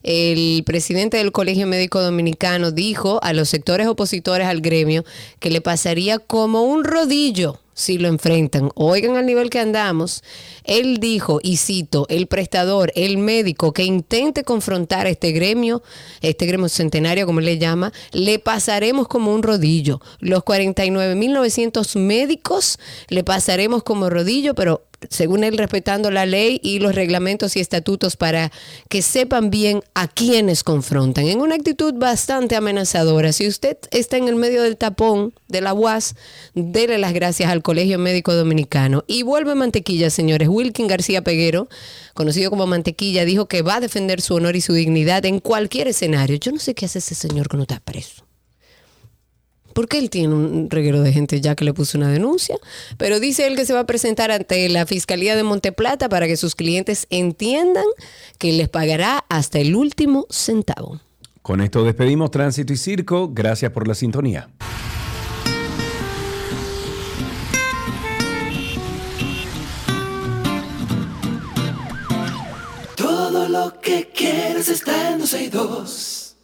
El presidente del Colegio Médico Dominicano dijo a los sectores opositores al gremio que le pasaría como un rodillo si lo enfrentan. Oigan al nivel que andamos. Él dijo, y cito, el prestador, el médico que intente confrontar a este gremio, este gremio centenario como le llama, le pasaremos como un rodillo. Los 49.900 médicos le pasaremos como rodillo, pero según él respetando la ley y los reglamentos y estatutos para que sepan bien a quiénes confrontan. En una actitud bastante amenazadora. Si usted está en el medio del tapón de la UAS, dele las gracias al Colegio Médico Dominicano. Y vuelve mantequilla, señores. Wilkin García Peguero, conocido como Mantequilla, dijo que va a defender su honor y su dignidad en cualquier escenario. Yo no sé qué hace ese señor que está preso. Porque él tiene un reguero de gente ya que le puso una denuncia. Pero dice él que se va a presentar ante la Fiscalía de Monteplata para que sus clientes entiendan que les pagará hasta el último centavo. Con esto despedimos Tránsito y Circo. Gracias por la sintonía. Lo que quieres está en 262.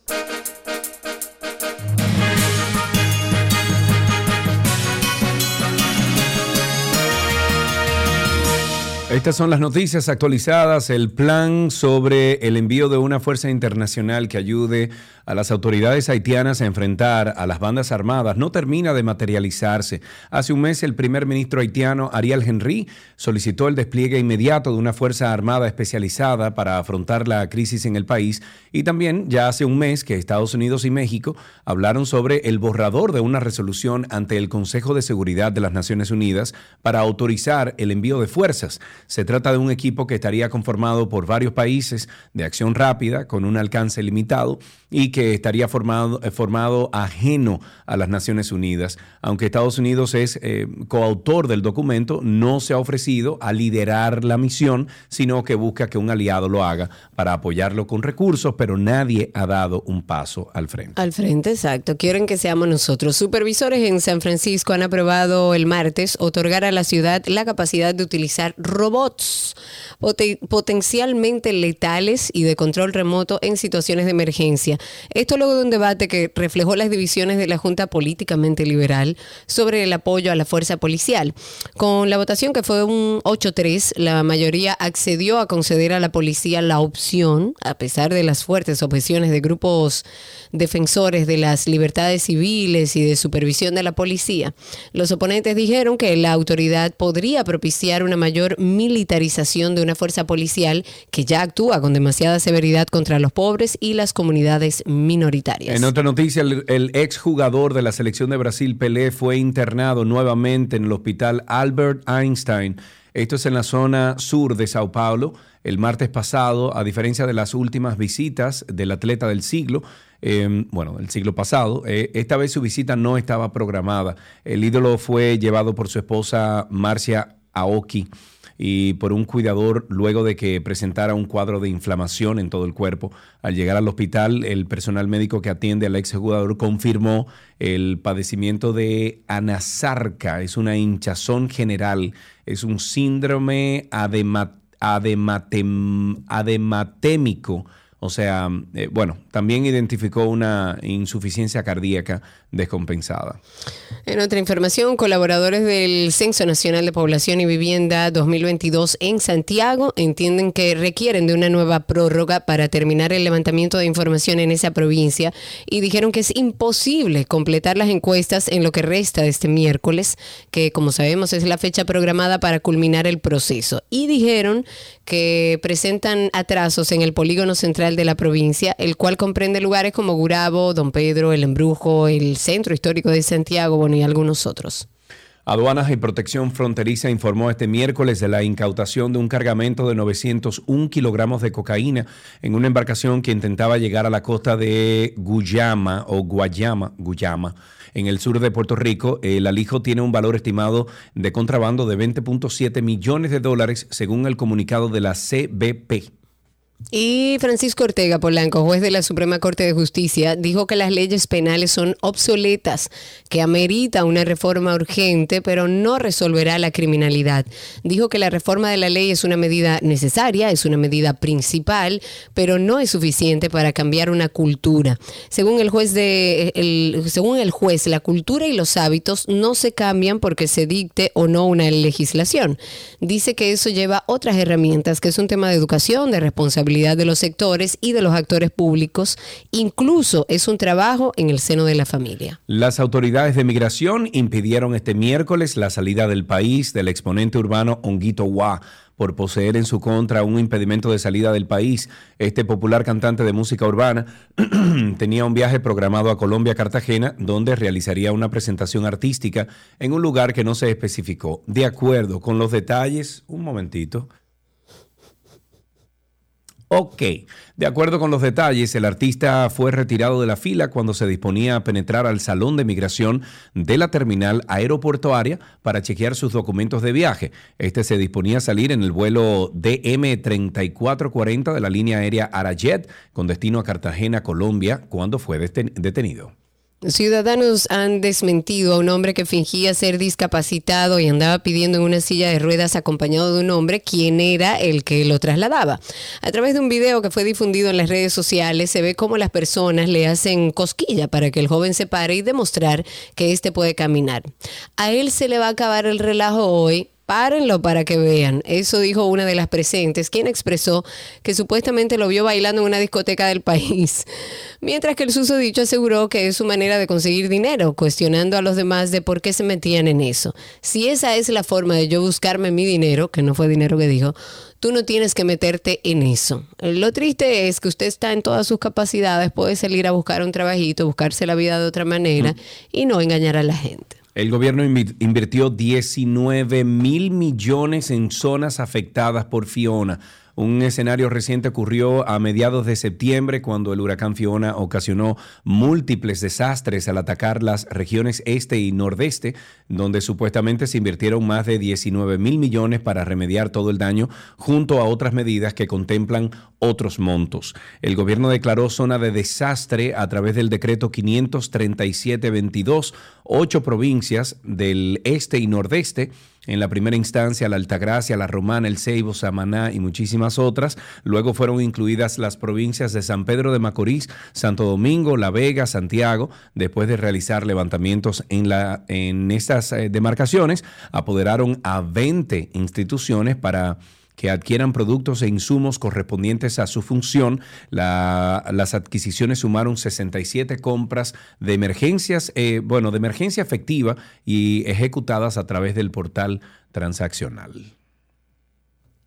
Estas son las noticias actualizadas, el plan sobre el envío de una fuerza internacional que ayude a las autoridades haitianas a enfrentar a las bandas armadas no termina de materializarse. Hace un mes el primer ministro haitiano Ariel Henry solicitó el despliegue inmediato de una fuerza armada especializada para afrontar la crisis en el país y también ya hace un mes que Estados Unidos y México hablaron sobre el borrador de una resolución ante el Consejo de Seguridad de las Naciones Unidas para autorizar el envío de fuerzas. Se trata de un equipo que estaría conformado por varios países de acción rápida con un alcance limitado y que estaría formado, eh, formado ajeno a las Naciones Unidas. Aunque Estados Unidos es eh, coautor del documento, no se ha ofrecido a liderar la misión, sino que busca que un aliado lo haga para apoyarlo con recursos, pero nadie ha dado un paso al frente. Al frente, exacto. Quieren que seamos nosotros. Supervisores en San Francisco han aprobado el martes otorgar a la ciudad la capacidad de utilizar robots poten- potencialmente letales y de control remoto en situaciones de emergencia. Esto luego de un debate que reflejó las divisiones de la Junta Políticamente Liberal sobre el apoyo a la fuerza policial. Con la votación que fue un 8-3, la mayoría accedió a conceder a la policía la opción, a pesar de las fuertes objeciones de grupos defensores de las libertades civiles y de supervisión de la policía. Los oponentes dijeron que la autoridad podría propiciar una mayor militarización de una fuerza policial que ya actúa con demasiada severidad contra los pobres y las comunidades minoritarias. En otra noticia, el, el exjugador de la selección de Brasil, Pelé, fue internado nuevamente en el hospital Albert Einstein. Esto es en la zona sur de Sao Paulo. El martes pasado, a diferencia de las últimas visitas del atleta del siglo, eh, bueno, del siglo pasado, eh, esta vez su visita no estaba programada. El ídolo fue llevado por su esposa Marcia Aoki y por un cuidador luego de que presentara un cuadro de inflamación en todo el cuerpo. Al llegar al hospital, el personal médico que atiende al exjugador confirmó el padecimiento de anasarca, es una hinchazón general, es un síndrome adematémico. O sea, eh, bueno, también identificó una insuficiencia cardíaca descompensada. En otra información, colaboradores del Censo Nacional de Población y Vivienda 2022 en Santiago entienden que requieren de una nueva prórroga para terminar el levantamiento de información en esa provincia y dijeron que es imposible completar las encuestas en lo que resta de este miércoles, que como sabemos es la fecha programada para culminar el proceso. Y dijeron que presentan atrasos en el polígono central de la provincia, el cual comprende lugares como Gurabo, Don Pedro, El Embrujo, el Centro Histórico de Santiago, bueno, y algunos otros. Aduanas y Protección Fronteriza informó este miércoles de la incautación de un cargamento de 901 kilogramos de cocaína en una embarcación que intentaba llegar a la costa de Guyama o Guayama, Guyama, en el sur de Puerto Rico. El alijo tiene un valor estimado de contrabando de 20.7 millones de dólares, según el comunicado de la CBP. Y Francisco Ortega Polanco, juez de la Suprema Corte de Justicia, dijo que las leyes penales son obsoletas, que amerita una reforma urgente, pero no resolverá la criminalidad. Dijo que la reforma de la ley es una medida necesaria, es una medida principal, pero no es suficiente para cambiar una cultura. Según el juez de según el juez, la cultura y los hábitos no se cambian porque se dicte o no una legislación. Dice que eso lleva otras herramientas, que es un tema de educación, de responsabilidad de los sectores y de los actores públicos. Incluso es un trabajo en el seno de la familia. Las autoridades de migración impidieron este miércoles la salida del país del exponente urbano Onguito Wa por poseer en su contra un impedimento de salida del país. Este popular cantante de música urbana tenía un viaje programado a Colombia, Cartagena, donde realizaría una presentación artística en un lugar que no se especificó. De acuerdo con los detalles, un momentito. Ok, de acuerdo con los detalles, el artista fue retirado de la fila cuando se disponía a penetrar al salón de migración de la terminal aeroportuaria para chequear sus documentos de viaje. Este se disponía a salir en el vuelo DM3440 de la línea aérea Arajet con destino a Cartagena, Colombia, cuando fue deten- detenido. Ciudadanos han desmentido a un hombre que fingía ser discapacitado y andaba pidiendo en una silla de ruedas acompañado de un hombre quien era el que lo trasladaba. A través de un video que fue difundido en las redes sociales se ve cómo las personas le hacen cosquilla para que el joven se pare y demostrar que éste puede caminar. A él se le va a acabar el relajo hoy Párenlo para que vean. Eso dijo una de las presentes, quien expresó que supuestamente lo vio bailando en una discoteca del país. Mientras que el susodicho aseguró que es su manera de conseguir dinero, cuestionando a los demás de por qué se metían en eso. Si esa es la forma de yo buscarme mi dinero, que no fue dinero que dijo, tú no tienes que meterte en eso. Lo triste es que usted está en todas sus capacidades, puede salir a buscar un trabajito, buscarse la vida de otra manera y no engañar a la gente. El gobierno invi- invirtió 19 mil millones en zonas afectadas por Fiona. Un escenario reciente ocurrió a mediados de septiembre cuando el huracán Fiona ocasionó múltiples desastres al atacar las regiones este y nordeste, donde supuestamente se invirtieron más de 19 mil millones para remediar todo el daño, junto a otras medidas que contemplan otros montos. El gobierno declaró zona de desastre a través del decreto 537-22, ocho provincias del este y nordeste en la primera instancia, la Altagracia, la Romana, el Ceibo, Samaná y muchísimas otras. Luego fueron incluidas las provincias de San Pedro de Macorís, Santo Domingo, La Vega, Santiago. Después de realizar levantamientos en, la, en estas eh, demarcaciones, apoderaron a 20 instituciones para que adquieran productos e insumos correspondientes a su función. La- las adquisiciones sumaron 67 compras de emergencias, eh, bueno, de emergencia efectiva y ejecutadas a través del portal transaccional.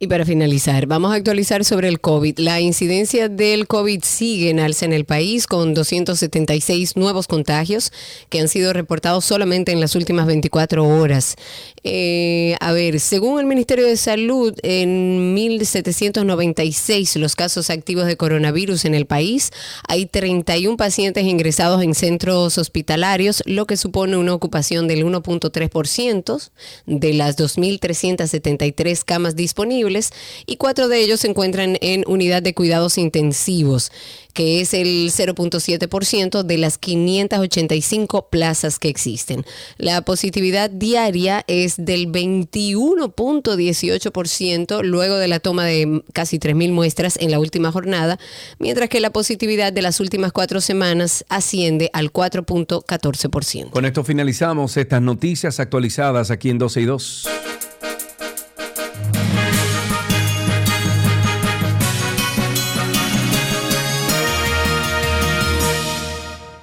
Y para finalizar, vamos a actualizar sobre el COVID. La incidencia del COVID sigue en alza en el país con 276 nuevos contagios que han sido reportados solamente en las últimas 24 horas. Eh, a ver, según el Ministerio de Salud, en 1.796 los casos activos de coronavirus en el país, hay 31 pacientes ingresados en centros hospitalarios, lo que supone una ocupación del 1.3% de las 2.373 camas disponibles y cuatro de ellos se encuentran en unidad de cuidados intensivos, que es el 0.7% de las 585 plazas que existen. La positividad diaria es del 21.18% luego de la toma de casi 3.000 muestras en la última jornada, mientras que la positividad de las últimas cuatro semanas asciende al 4.14%. Con esto finalizamos estas noticias actualizadas aquí en 12 y 2.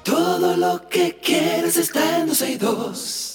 Todo lo que quieres está en 12 y 2.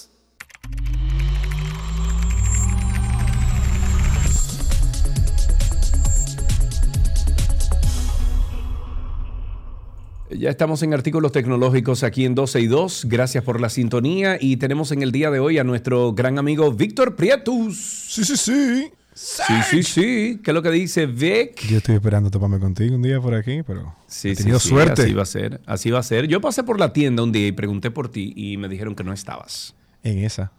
Ya estamos en artículos tecnológicos aquí en 12 y 2. Gracias por la sintonía y tenemos en el día de hoy a nuestro gran amigo Víctor Prietus. Sí, sí, sí. Sí, sí, sí. ¿Qué es lo que dice Vic? Yo estoy esperando toparme contigo un día por aquí, pero Sí, he tenido sí, suerte. Así va a ser. Así va a ser. Yo pasé por la tienda un día y pregunté por ti y me dijeron que no estabas. En esa.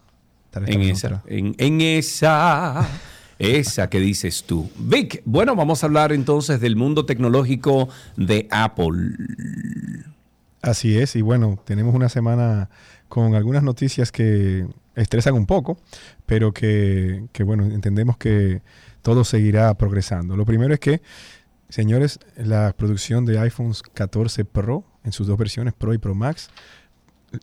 En esa. en esa. Esa que dices tú. Vic, bueno, vamos a hablar entonces del mundo tecnológico de Apple. Así es, y bueno, tenemos una semana con algunas noticias que estresan un poco, pero que, que, bueno, entendemos que todo seguirá progresando. Lo primero es que, señores, la producción de iPhones 14 Pro, en sus dos versiones, Pro y Pro Max,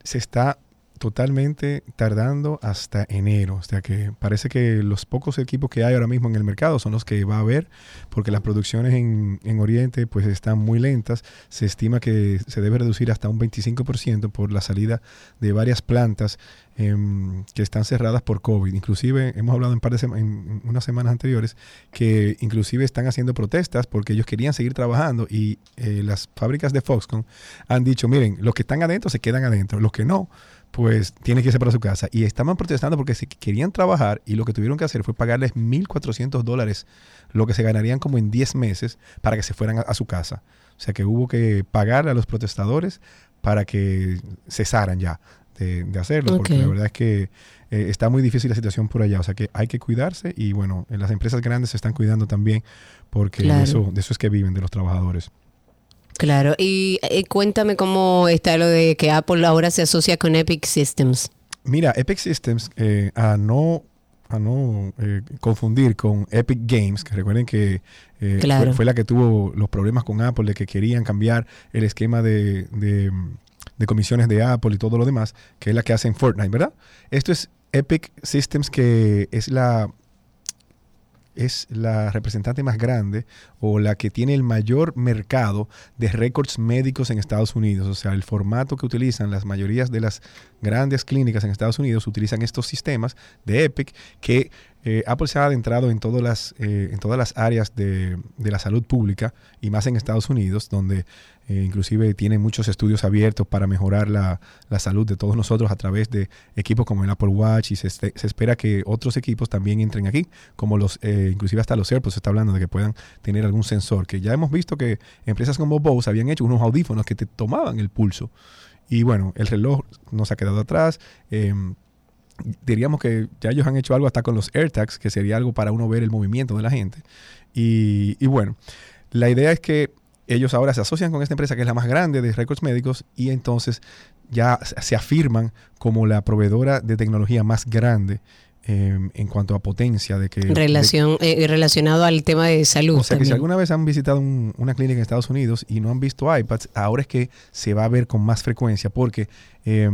se está totalmente tardando hasta enero. O sea que parece que los pocos equipos que hay ahora mismo en el mercado son los que va a haber, porque las producciones en, en Oriente pues están muy lentas. Se estima que se debe reducir hasta un 25% por la salida de varias plantas em, que están cerradas por COVID. Inclusive hemos hablado en, par de unas semanas anteriores que inclusive están haciendo protestas porque ellos querían seguir trabajando y eh, las fábricas de Foxconn han dicho, miren, los que están adentro se quedan adentro, los que no, pues tienen que irse para su casa. Y estaban protestando porque si querían trabajar y lo que tuvieron que hacer fue pagarles 1.400 dólares, lo que se ganarían como en 10 meses para que se fueran a, a su casa. O sea que hubo que pagar a los protestadores para que cesaran ya de, de hacerlo, porque la verdad es que eh, está muy difícil la situación por allá. O sea que hay que cuidarse y bueno, las empresas grandes se están cuidando también porque Claro. de, eso, de eso es que viven, de los trabajadores. Claro, y eh, cuéntame cómo está lo de que Apple ahora se asocia con Epic Systems. Mira, Epic Systems, eh, a no, a no eh, confundir con Epic Games, que recuerden que eh, Claro. fue, fue la que tuvo los problemas con Apple, de que querían cambiar el esquema de, de, de comisiones de Apple y todo lo demás, que es la que hacen Fortnite, ¿verdad? Esto es Epic Systems, que es la es la representante más grande o la que tiene el mayor mercado de récords médicos en Estados Unidos. O sea, el formato que utilizan las mayorías de las grandes clínicas en Estados Unidos utilizan estos sistemas de Epic que eh, Apple se ha adentrado en todas las, eh, en todas las áreas de, de la salud pública y más en Estados Unidos, donde eh, inclusive tiene muchos estudios abiertos para mejorar la, la salud de todos nosotros a través de equipos como el Apple Watch y se, este- espera que otros equipos también entren aquí, como los, eh, inclusive hasta los AirPods se está hablando de que puedan tener algún sensor, que ya hemos visto que empresas como Bose habían hecho unos audífonos que te tomaban el pulso. Y bueno, el reloj no se ha quedado atrás. Diríamos que ya ellos han hecho algo hasta con los AirTags, que sería algo para uno ver el movimiento de la gente. Y, bueno, la idea es que ellos ahora se asocian con esta empresa que es la más grande de récords médicos y entonces ya se afirman como la proveedora de tecnología más grande eh, en cuanto a potencia de que de- Relación, eh, relacionado al tema de salud. o sea que si también. alguna vez han visitado un- una clínica en Estados Unidos y no han visto iPads, ahora es que se va a ver con más frecuencia porque eh,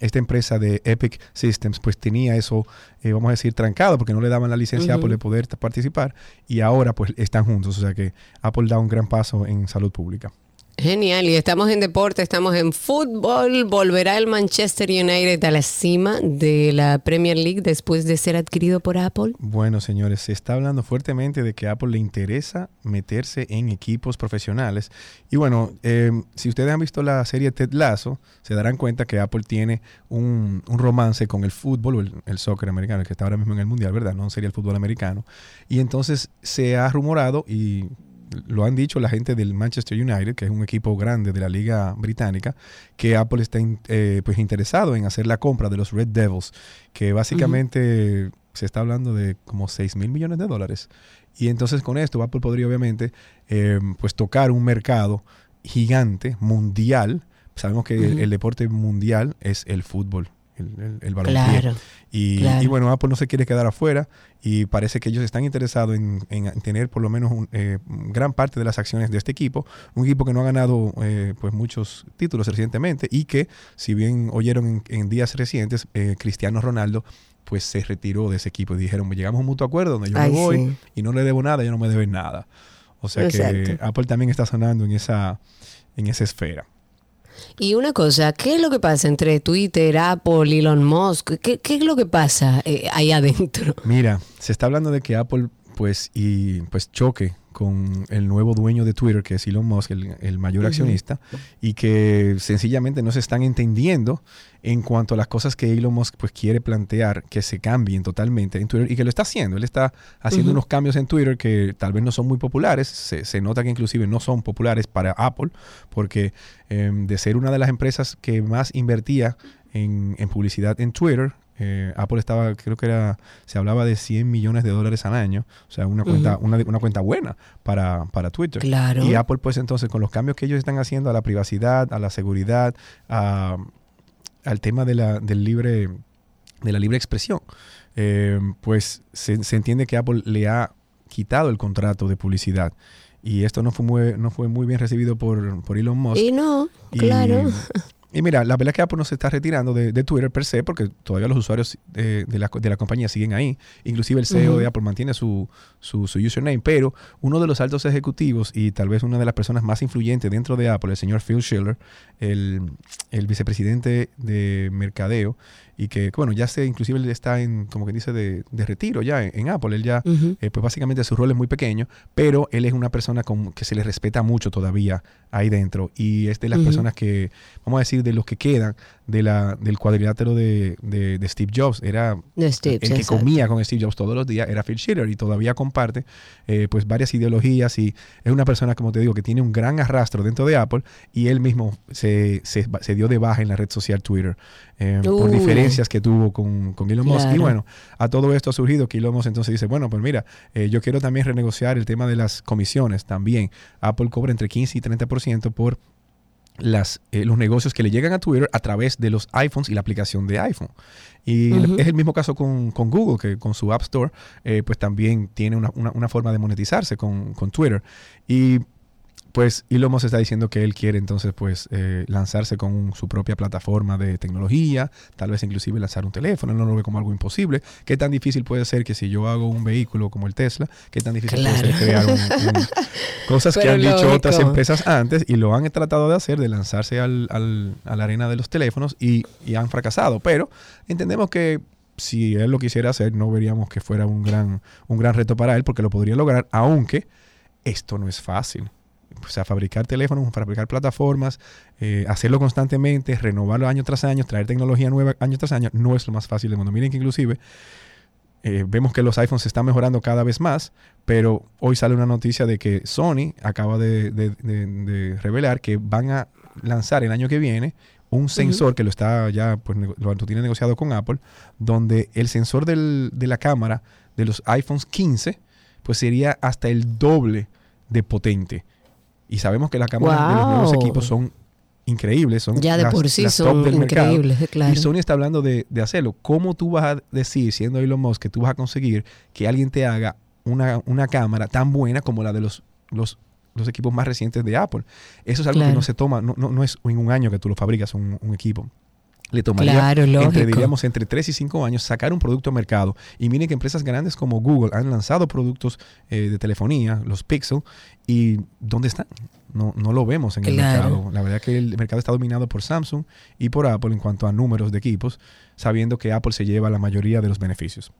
esta empresa de Epic Systems pues tenía eso, eh, vamos a decir, trancado porque no le daban la licencia a Ujú. Apple de poder participar y ahora pues están juntos. O sea que Apple da un gran paso en salud pública. Genial, y estamos en deporte, estamos en fútbol. Volverá el Manchester United a la cima de la Premier League después de ser adquirido por Apple. Bueno, señores, se está hablando fuertemente de que a Apple le interesa meterse en equipos profesionales. Y bueno, eh, si ustedes han visto la serie Ted Lasso, se darán cuenta que Apple tiene un, romance con el fútbol el soccer americano, el que está ahora mismo en el mundial, ¿verdad? No sería el fútbol americano. Y entonces se ha rumorado y lo han dicho la gente del Manchester United, que es un equipo grande de la liga británica, que Apple está in- eh, pues interesado en hacer la compra de los Red Devils, que básicamente se está hablando de como 6 mil millones de dólares. Y entonces con esto Apple podría obviamente eh, pues tocar un mercado gigante, mundial. Sabemos que el deporte mundial es el fútbol, el, el, el balompié. Claro, Y, claro. y bueno, Apple no se quiere quedar afuera y parece que ellos están interesados en, en tener por lo menos un, eh, gran parte de las acciones de este equipo. Un equipo que no ha ganado eh, pues muchos títulos recientemente y que, si bien oyeron en, en días recientes, eh, Cristiano Ronaldo pues se retiró de ese equipo y dijeron, llegamos a un mutuo acuerdo donde yo Ay, me voy sí. y no le debo nada, yo no me deben nada. O sea que. Apple también está sonando en esa, en esa esfera. Y una cosa, ¿qué es lo que pasa entre Twitter, Apple, Elon Musk? ¿Qué, es lo que pasa eh, ahí adentro? Mira, se está hablando de que Apple pues, y, pues choque con el nuevo dueño de Twitter, que es Elon Musk, el, el mayor accionista, y que sencillamente no se están entendiendo en cuanto a las cosas que Elon Musk pues, quiere plantear que se cambien totalmente en Twitter y que lo está haciendo. Él está haciendo unos cambios en Twitter que tal vez no son muy populares, se, se nota que inclusive no son populares para Apple, porque em, de ser una de las empresas que más invertía en, en publicidad en Twitter, eh, Apple estaba, creo que era, se hablaba de 100 millones de dólares al año, o sea, una cuenta, una, una cuenta buena para, para Twitter. Claro. Y Apple, pues entonces, con los cambios que ellos están haciendo a la privacidad, a la seguridad, a- al tema de la, del libre, de la libre expresión, eh, pues se, se entiende que Apple le ha quitado el contrato de publicidad. Y esto no fue muy, no fue muy bien recibido por, por Elon Musk. Y no, Y- claro. Y mira, la verdad es que Apple no se está retirando de, de Twitter per se, porque todavía los usuarios eh, de, la, de la compañía siguen ahí. Inclusive el CEO de Apple mantiene su, su, su username, pero uno de los altos ejecutivos y tal vez una de las personas más influyentes dentro de Apple, el señor Phil Schiller, el, el vicepresidente de mercadeo, y que, bueno, ya se, inclusive él está en, como que dice, de, de retiro ya en, en Apple. Él ya, Ujú. eh, pues básicamente su rol es muy pequeño, pero él es una persona con, que se le respeta mucho todavía ahí dentro. Y es de las Ujú. personas que, vamos a decir, de los que quedan de la, del cuadrilátero de, de- de Steve Jobs. Era Steve, el que exacto. comía con Steve Jobs todos los días, era Phil Schiller y todavía comparte eh, pues varias ideologías y es una persona, como te digo, que tiene un gran arrastro dentro de Apple y él mismo se, se- se dio de baja en la red social Twitter eh, por Uy. diferencias que tuvo con, con Elon Musk. Y bueno, a todo esto ha surgido que Elon Musk entonces dice, bueno, pues mira, eh, yo quiero también renegociar el tema de las comisiones también. Apple cobra entre 15 y 30% por las, eh, los negocios que le llegan a Twitter a través de los iPhones y la aplicación de iPhone. Y es el mismo caso con, con Google, que con su App Store, eh, pues también tiene una, una- una forma de monetizarse con, con Twitter. Y pues Elon Musk está diciendo que él quiere entonces pues eh, lanzarse con un- su propia plataforma de tecnología, tal vez inclusive lanzar un teléfono, él no lo ve como algo imposible. ¿Qué tan difícil puede ser que si yo hago un vehículo como el Tesla, qué tan difícil puede ser crear un, un- cosas que han dicho otras empresas antes y lo han tratado de hacer, de lanzarse al, al- a la arena de los teléfonos y, y han fracasado. Pero entendemos que si él lo quisiera hacer, no veríamos que fuera un gran, un gran reto para él, porque lo podría lograr, aunque esto no es fácil. O sea, fabricar teléfonos, fabricar plataformas, eh, hacerlo constantemente, renovarlo año tras año, traer tecnología nueva año tras año, no es lo más fácil del mundo. Miren que inclusive eh, vemos que los iPhones se están mejorando cada vez más, pero hoy sale una noticia de que Sony acaba de, de- de- de revelar que van a lanzar el año que viene un sensor que lo está ya, pues lo tiene negociado con Apple, donde el sensor del- de la cámara de los iPhones 15, pues sería hasta el doble de potente. Y sabemos que las cámaras de los nuevos equipos son increíbles, son Ya de las- por sí las son top del mercado. increíbles, claro. Y Sony está hablando de, de hacerlo. ¿Cómo tú vas a decir, siendo Elon Musk, que tú vas a conseguir que alguien te haga una, una cámara tan buena como la de los, los, los equipos más recientes de Apple? Eso es algo que no se toma, no, no, no es en un año que tú lo fabricas un, un equipo. Le tomaría Claro, entre, diríamos, entre 3 y 5 años sacar un producto al mercado. Y miren que empresas grandes como Google han lanzado productos eh, de telefonía, los Pixel, y ¿dónde están? No, no lo vemos en el mercado. La verdad que el mercado está dominado por Samsung y por Apple en cuanto a números de equipos, sabiendo que Apple se lleva la mayoría de los beneficios.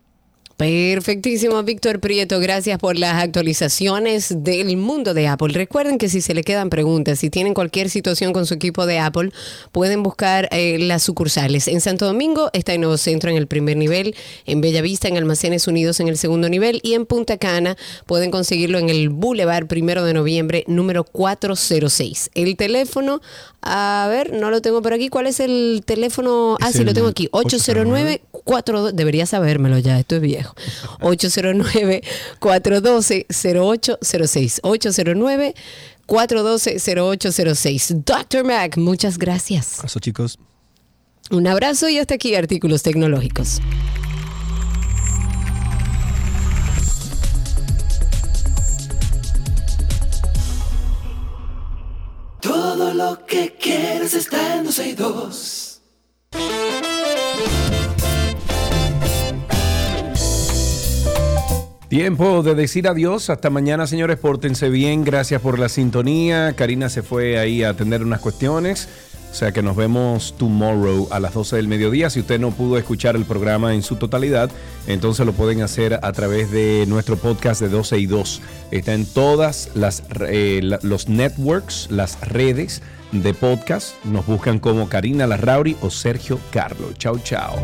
Perfectísimo, Víctor Prieto. Gracias por las actualizaciones del mundo de Apple. Recuerden que si se le quedan preguntas, si tienen cualquier situación con su equipo de Apple, pueden buscar eh, las sucursales. En Santo Domingo está en Nuevo Centro en el primer nivel, en Bellavista en Almacenes Unidos en el segundo nivel y en Punta Cana pueden conseguirlo en el Boulevard Primero de Noviembre número 406. El teléfono, a ver, no lo tengo por aquí. ¿Cuál es el teléfono? Ah, sí, lo tengo aquí. 809 42 debería sabérmelo ya, esto es viejo. 809-412-0806. 809-412-0806. Dr. Mac, muchas gracias. Eso, chicos. Un abrazo y hasta aquí artículos tecnológicos. Todo lo que quieres está en 262. Tiempo de decir adiós. Hasta mañana, señores. Pórtense bien. Gracias por la sintonía. Karina se fue ahí a atender unas cuestiones. O sea que nos vemos tomorrow a las 12 del mediodía. Si usted no pudo escuchar el programa en su totalidad, entonces lo pueden hacer a través de nuestro podcast de 12 y 2. Está en todas las eh, los networks, las redes de podcast. Nos buscan como Karina Larrauri o Sergio Carlo. Chao, chao.